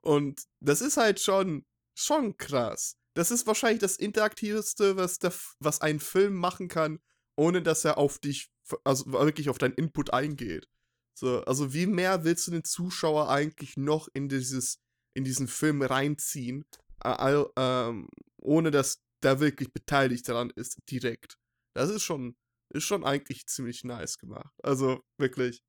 und das ist halt schon, schon krass. Das ist wahrscheinlich das Interaktivste, was, der, was ein Film machen kann, ohne dass er auf dich, also wirklich auf deinen Input eingeht. So, also wie mehr willst du den Zuschauer eigentlich noch in dieses, in diesen Film reinziehen, äh, ähm, ohne dass der wirklich beteiligt daran ist, direkt. Das ist schon, ist schon eigentlich ziemlich nice gemacht. Also wirklich.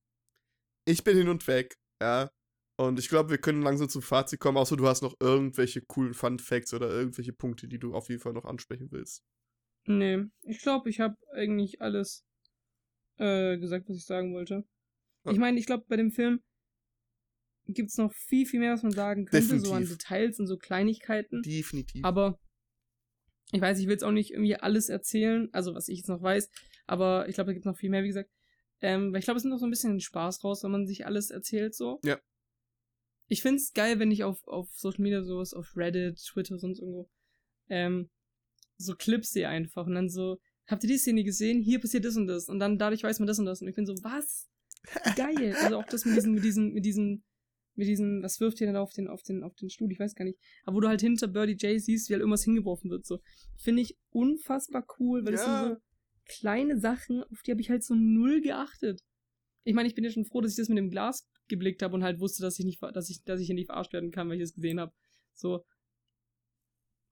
Ich bin hin und weg, ja. Und ich glaube, wir können langsam zum Fazit kommen, außer du hast noch irgendwelche coolen Fun Facts oder irgendwelche Punkte, die du auf jeden Fall noch ansprechen willst. Nee, ich glaube, ich habe eigentlich alles äh, gesagt, was ich sagen wollte. Ja. Ich meine, ich glaube, bei dem Film gibt's noch viel, viel mehr, was man sagen könnte, so an Definitiv. Details und so Kleinigkeiten. Definitiv. Aber ich weiß, ich will jetzt auch nicht irgendwie alles erzählen, also was ich jetzt noch weiß, aber ich glaube, da gibt es noch viel mehr, wie gesagt. Ähm, weil ich glaube, es nimmt auch so ein bisschen Spaß raus, wenn man sich alles erzählt, so. Ja. Ich find's geil, wenn ich auf, auf Social Media sowas, auf Reddit, Twitter, sonst irgendwo, ähm, so Clips sehe einfach und dann so, habt ihr die Szene gesehen? Hier passiert das und das und dann dadurch weiß man das und das und ich bin so, was? Geil. also auch das mit diesen, mit diesen, mit diesen, mit diesen, was wirft ihr denn da auf den, auf den, auf den Stuhl? Ich weiß gar nicht. Aber wo du halt hinter Birdie J siehst, wie halt irgendwas hingeworfen wird, so. Finde ich unfassbar cool, weil das Ja. sind so kleine Sachen, auf die habe ich halt so null geachtet. ich meine, ich bin ja schon froh, dass ich das mit dem Glas geblickt habe und halt wusste, dass ich nicht, dass ich, dass ich hier nicht verarscht werden kann, weil ich das gesehen habe. So.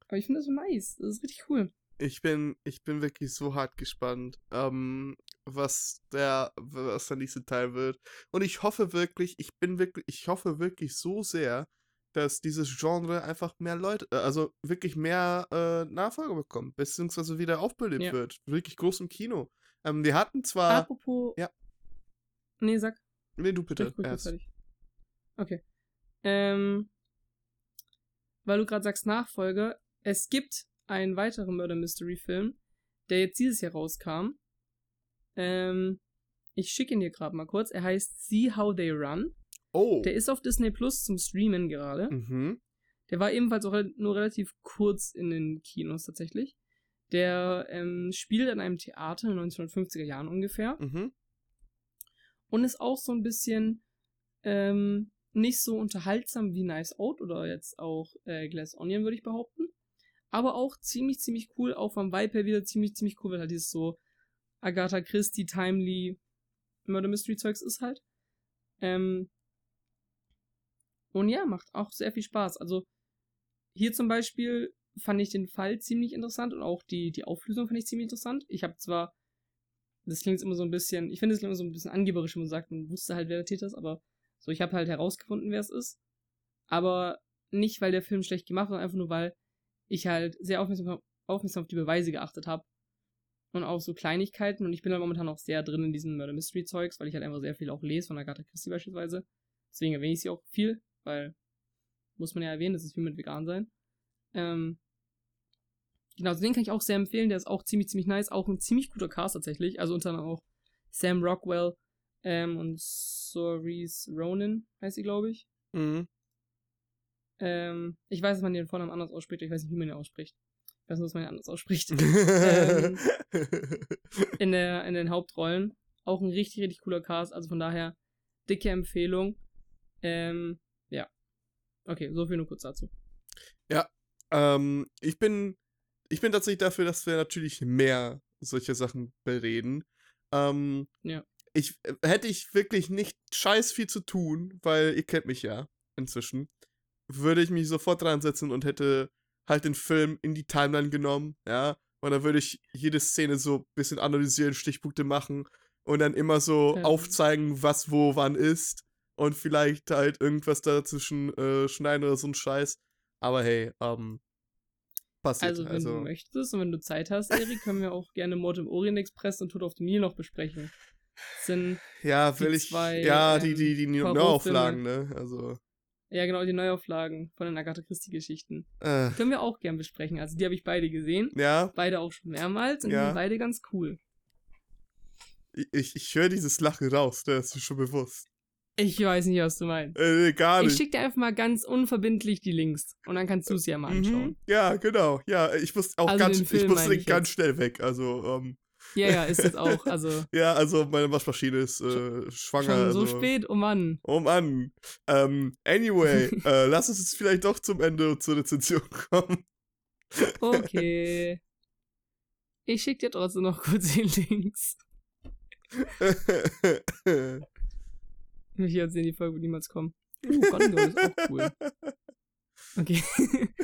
Aber ich finde das so nice. Das ist richtig cool. Ich bin, ich bin wirklich so hart gespannt, ähm, was der, was der nächste Teil wird. Und ich hoffe wirklich, ich bin wirklich, ich hoffe wirklich so sehr, dass dieses Genre einfach mehr Leute, äh, also wirklich mehr äh, Nachfolger bekommt, beziehungsweise wieder aufbildet Ja. wird. Wirklich groß im Kino. Ähm, wir hatten zwar. Apropos. ja. Nee, sag. Nee, du bitte. Ich erst. Okay. Ähm, weil du gerade sagst Nachfolger, es gibt einen weiteren Murder Mystery Film, der jetzt dieses Jahr rauskam. Ähm, ich schicke ihn dir gerade mal kurz. Er heißt See How They Run. Oh. Der ist auf Disney Plus zum Streamen gerade. mhm. Der war ebenfalls auch nur relativ kurz in den Kinos tatsächlich. Der ähm, spielt an einem Theater in den 1950er Jahren ungefähr Mhm. und ist auch so ein bisschen ähm, nicht so unterhaltsam wie Nice Out oder jetzt auch äh, Glass Onion, würde ich behaupten. Aber auch ziemlich, ziemlich cool, auch vom Vibe her wieder ziemlich, ziemlich cool, weil halt dieses so Agatha Christie, Timely Murder Mystery Zeugs ist halt. Ähm, und ja, macht auch sehr viel Spaß. Also hier zum Beispiel fand ich den Fall ziemlich interessant und auch die, die Auflösung fand ich ziemlich interessant. Ich habe zwar, das klingt immer so ein bisschen, ich finde es immer so ein bisschen angeberisch, wenn man sagt, man wusste halt, wer der Täter ist, aber so, ich habe halt herausgefunden, wer es ist. Aber nicht, weil der Film schlecht gemacht war, einfach nur, weil ich halt sehr aufmerksam, aufmerksam auf die Beweise geachtet habe. Und auch so Kleinigkeiten. Und ich bin halt momentan auch sehr drin in diesem Murder Mystery Zeugs, weil ich halt einfach sehr viel auch lese von Agatha Christie beispielsweise. Deswegen erwähne ich sie auch viel, weil muss man ja erwähnen, das ist wie mit vegan sein. Ähm, genau, also den kann ich auch sehr empfehlen. Der ist auch ziemlich, ziemlich nice. Auch ein ziemlich guter Cast tatsächlich. Also unter anderem auch Sam Rockwell ähm, und Cerise Ronan heißt sie, glaube ich. Mhm. Ähm, ich weiß, dass man den Vornamen anders ausspricht. Ich weiß nicht, wie man den ausspricht. Ich weiß nur, dass man ihn anders ausspricht. Ähm, in, der, in den Hauptrollen. Auch ein richtig, richtig cooler Cast. Also von daher, dicke Empfehlung. Ähm, ja. Okay, so viel nur kurz dazu. ähm, ich bin, ich bin tatsächlich dafür, dass wir natürlich mehr solche Sachen bereden. Ähm, Ja. Ich äh, hätte ich wirklich nicht scheiß viel zu tun, weil ihr kennt mich ja inzwischen, würde ich mich sofort dran setzen und hätte halt den Film in die Timeline genommen, ja, und dann würde ich jede Szene so ein bisschen analysieren, Stichpunkte machen und dann immer so Ja. aufzeigen, was wo wann ist und vielleicht halt irgendwas dazwischen äh, schneiden oder so ein Scheiß. Aber hey, ähm, passiert. Also, wenn Also, du möchtest und wenn du Zeit hast, Erik, können wir auch gerne Mord im Orient Express und Tod auf dem Nil noch besprechen. Das sind, ja, die will ich, zwei, ja, die, ähm, die, die Poirot-Filme. Neuauflagen, ne, also, ja genau, die Neuauflagen von den Agatha Christie-Geschichten. äh, Können wir auch gern besprechen. Also, die habe ich beide gesehen. ja, Beide auch schon mehrmals und die Ja. sind beide ganz cool. ich, ich, höre dieses Lachen raus, das ist schon bewusst. Ich weiß nicht, was du meinst. Äh, gar Ich nicht. schicke dir einfach mal ganz unverbindlich die Links und dann kannst du es ja mal anschauen. Mhm. Ja, genau. Ja, ich muss auch Also ganz, den ich meine ich ganz jetzt. schnell weg. Also, ähm, Ja, ja, ist jetzt auch. Also ja, also meine Waschmaschine ist äh, schwanger. schon so also, spät, oh Mann. Oh Mann. Ähm, anyway, äh, lass uns jetzt vielleicht doch zum Ende zur Rezension kommen. Okay. Ich schicke dir trotzdem noch kurz die Links. Ich jetzt in die Folge wird niemals kommen. Uh, Gone Girl ist auch cool. Okay.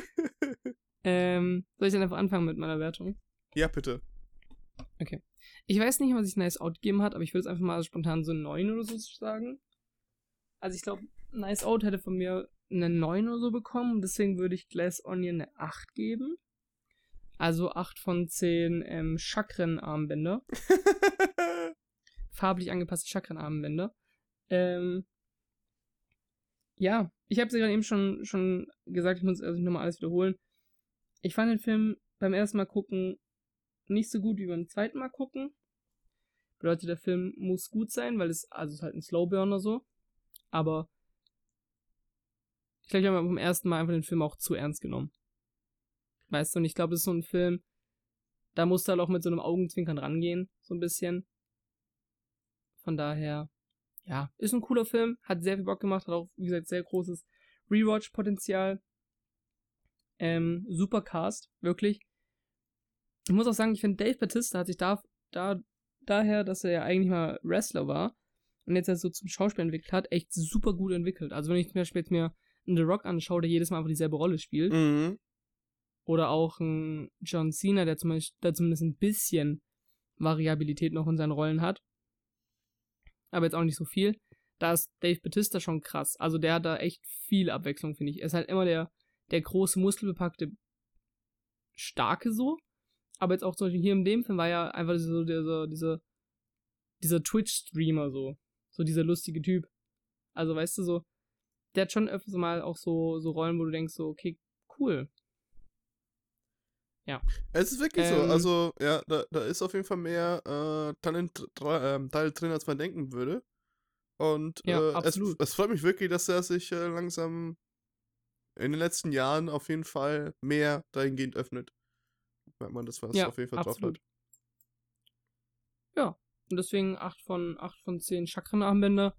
ähm, soll ich dann einfach anfangen mit meiner Wertung? ja, bitte. Ich weiß nicht, was sich Nice Out gegeben hat, aber ich würde es einfach mal spontan so 9 oder so sagen. Also ich glaube, Nice Out hätte von mir eine 9 oder so bekommen, deswegen würde ich Glass Onion eine 8 geben. Also 8 von 10 ähm, Chakrenarmbänder. Farblich angepasste Chakrenarmbänder. Ähm, ja, ich habe es ja gerade eben schon, schon gesagt, ich muss also nochmal alles wiederholen. Ich fand den Film beim ersten Mal gucken nicht so gut wie beim zweiten Mal gucken. Bedeutet, der Film muss gut sein, weil es, also es ist halt ein Slowburner so. Aber ich glaube, ich habe beim ersten Mal einfach den Film auch zu ernst genommen. Weißt du, und ich glaube, es ist so ein Film, da musst du halt auch mit so einem Augenzwinkern rangehen, so ein bisschen. Von daher, ja, ist ein cooler Film, hat sehr viel Bock gemacht, hat auch, wie gesagt, sehr großes Rewatch-Potenzial. Ähm, super Cast, wirklich. Ich muss auch sagen, ich finde, Dave Batista hat sich da, da, daher, dass er ja eigentlich mal Wrestler war und jetzt erst so zum Schauspiel entwickelt hat, echt super gut entwickelt. Also wenn ich zum Beispiel jetzt mir einen The Rock anschaue, der jedes Mal einfach dieselbe Rolle spielt, Mhm. oder auch ein John Cena, der, zum Beispiel, der zumindest ein bisschen Variabilität noch in seinen Rollen hat, aber jetzt auch nicht so viel, da ist Dave Batista schon krass. Also der hat da echt viel Abwechslung, finde ich. Er ist halt immer der, der große, muskelbepackte, starke so, aber jetzt auch zum Beispiel hier in dem Film war ja einfach so dieser, dieser, dieser Twitch-Streamer so. So dieser lustige Typ. Also weißt du so, der hat schon öfters mal auch so, so Rollen, wo du denkst so, okay, cool. Es ist wirklich so. Ähm. Also, ja, da, da ist auf jeden Fall mehr äh, Talent ähm, Teil drin, als man denken würde. Und Ja, äh, es, es freut mich wirklich, dass er sich äh, langsam in den letzten Jahren auf jeden Fall mehr dahingehend öffnet. Merkt man, dass was Ja, auf jeden Fall drauf absolut. hat. Und deswegen 8 von, 8 von 10 Chakrenarmbänder.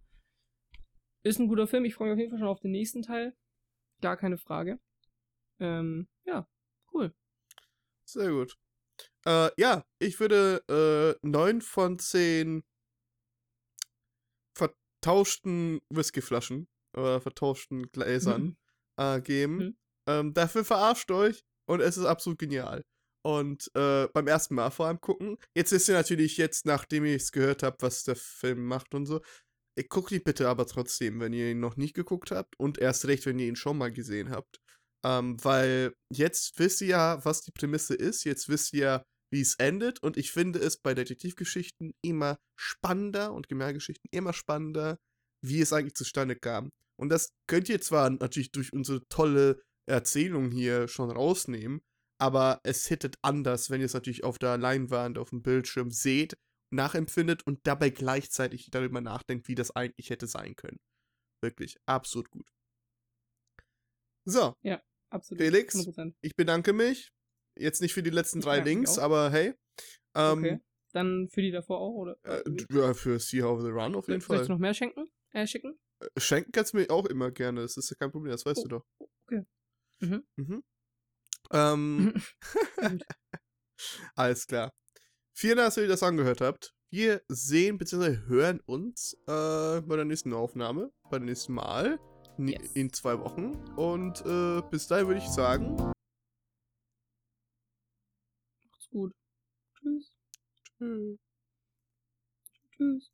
Ist ein guter Film. Ich freue mich auf jeden Fall schon auf den nächsten Teil. Gar keine Frage. Ähm, ja, cool. Sehr gut. Äh, ja, ich würde äh, 9 von 10 vertauschten Whiskyflaschen oder vertauschten Gläsern äh, geben. Mhm. Ähm, dafür verarscht euch und es ist absolut genial. Und äh, beim ersten Mal vor allem gucken. Jetzt wisst ihr natürlich jetzt, nachdem ihr es gehört habt, was der Film macht und so. Äh, Guckt ihn bitte aber trotzdem, wenn ihr ihn noch nicht geguckt habt und erst recht, wenn ihr ihn schon mal gesehen habt. Ähm, weil jetzt wisst ihr ja, was die Prämisse ist. Jetzt wisst ihr ja, wie es endet. Und ich finde es bei Detektivgeschichten immer spannender und Kriminalgeschichten immer spannender, wie es eigentlich zustande kam. Und das könnt ihr zwar natürlich durch unsere tolle Erzählung hier schon rausnehmen, aber es hittet anders, wenn ihr es natürlich auf der Leinwand, auf dem Bildschirm seht, nachempfindet und dabei gleichzeitig darüber nachdenkt, wie das eigentlich hätte sein können. Wirklich, absolut gut. So, Absolut. Felix? 100%. ich bedanke mich. Jetzt nicht für die letzten drei mich Links, aber hey. Ähm, okay. Dann für die davor auch, oder? äh, ja, für See How the Run auf jeden Fall. noch mehr schenken? Äh, schicken? Äh, Schenken kannst du mir auch immer gerne, das ist ja kein Problem, das weißt Oh, du doch. okay. Mhm. Mhm. Ähm, alles klar. Vielen Dank, dass ihr das angehört habt. Wir sehen bzw. hören uns äh, bei der nächsten Aufnahme, bei dem nächsten Mal, Yes. in zwei Wochen. Und äh, bis dahin würde ich sagen, Macht's gut. Tschüss. tschüss. Tschüss.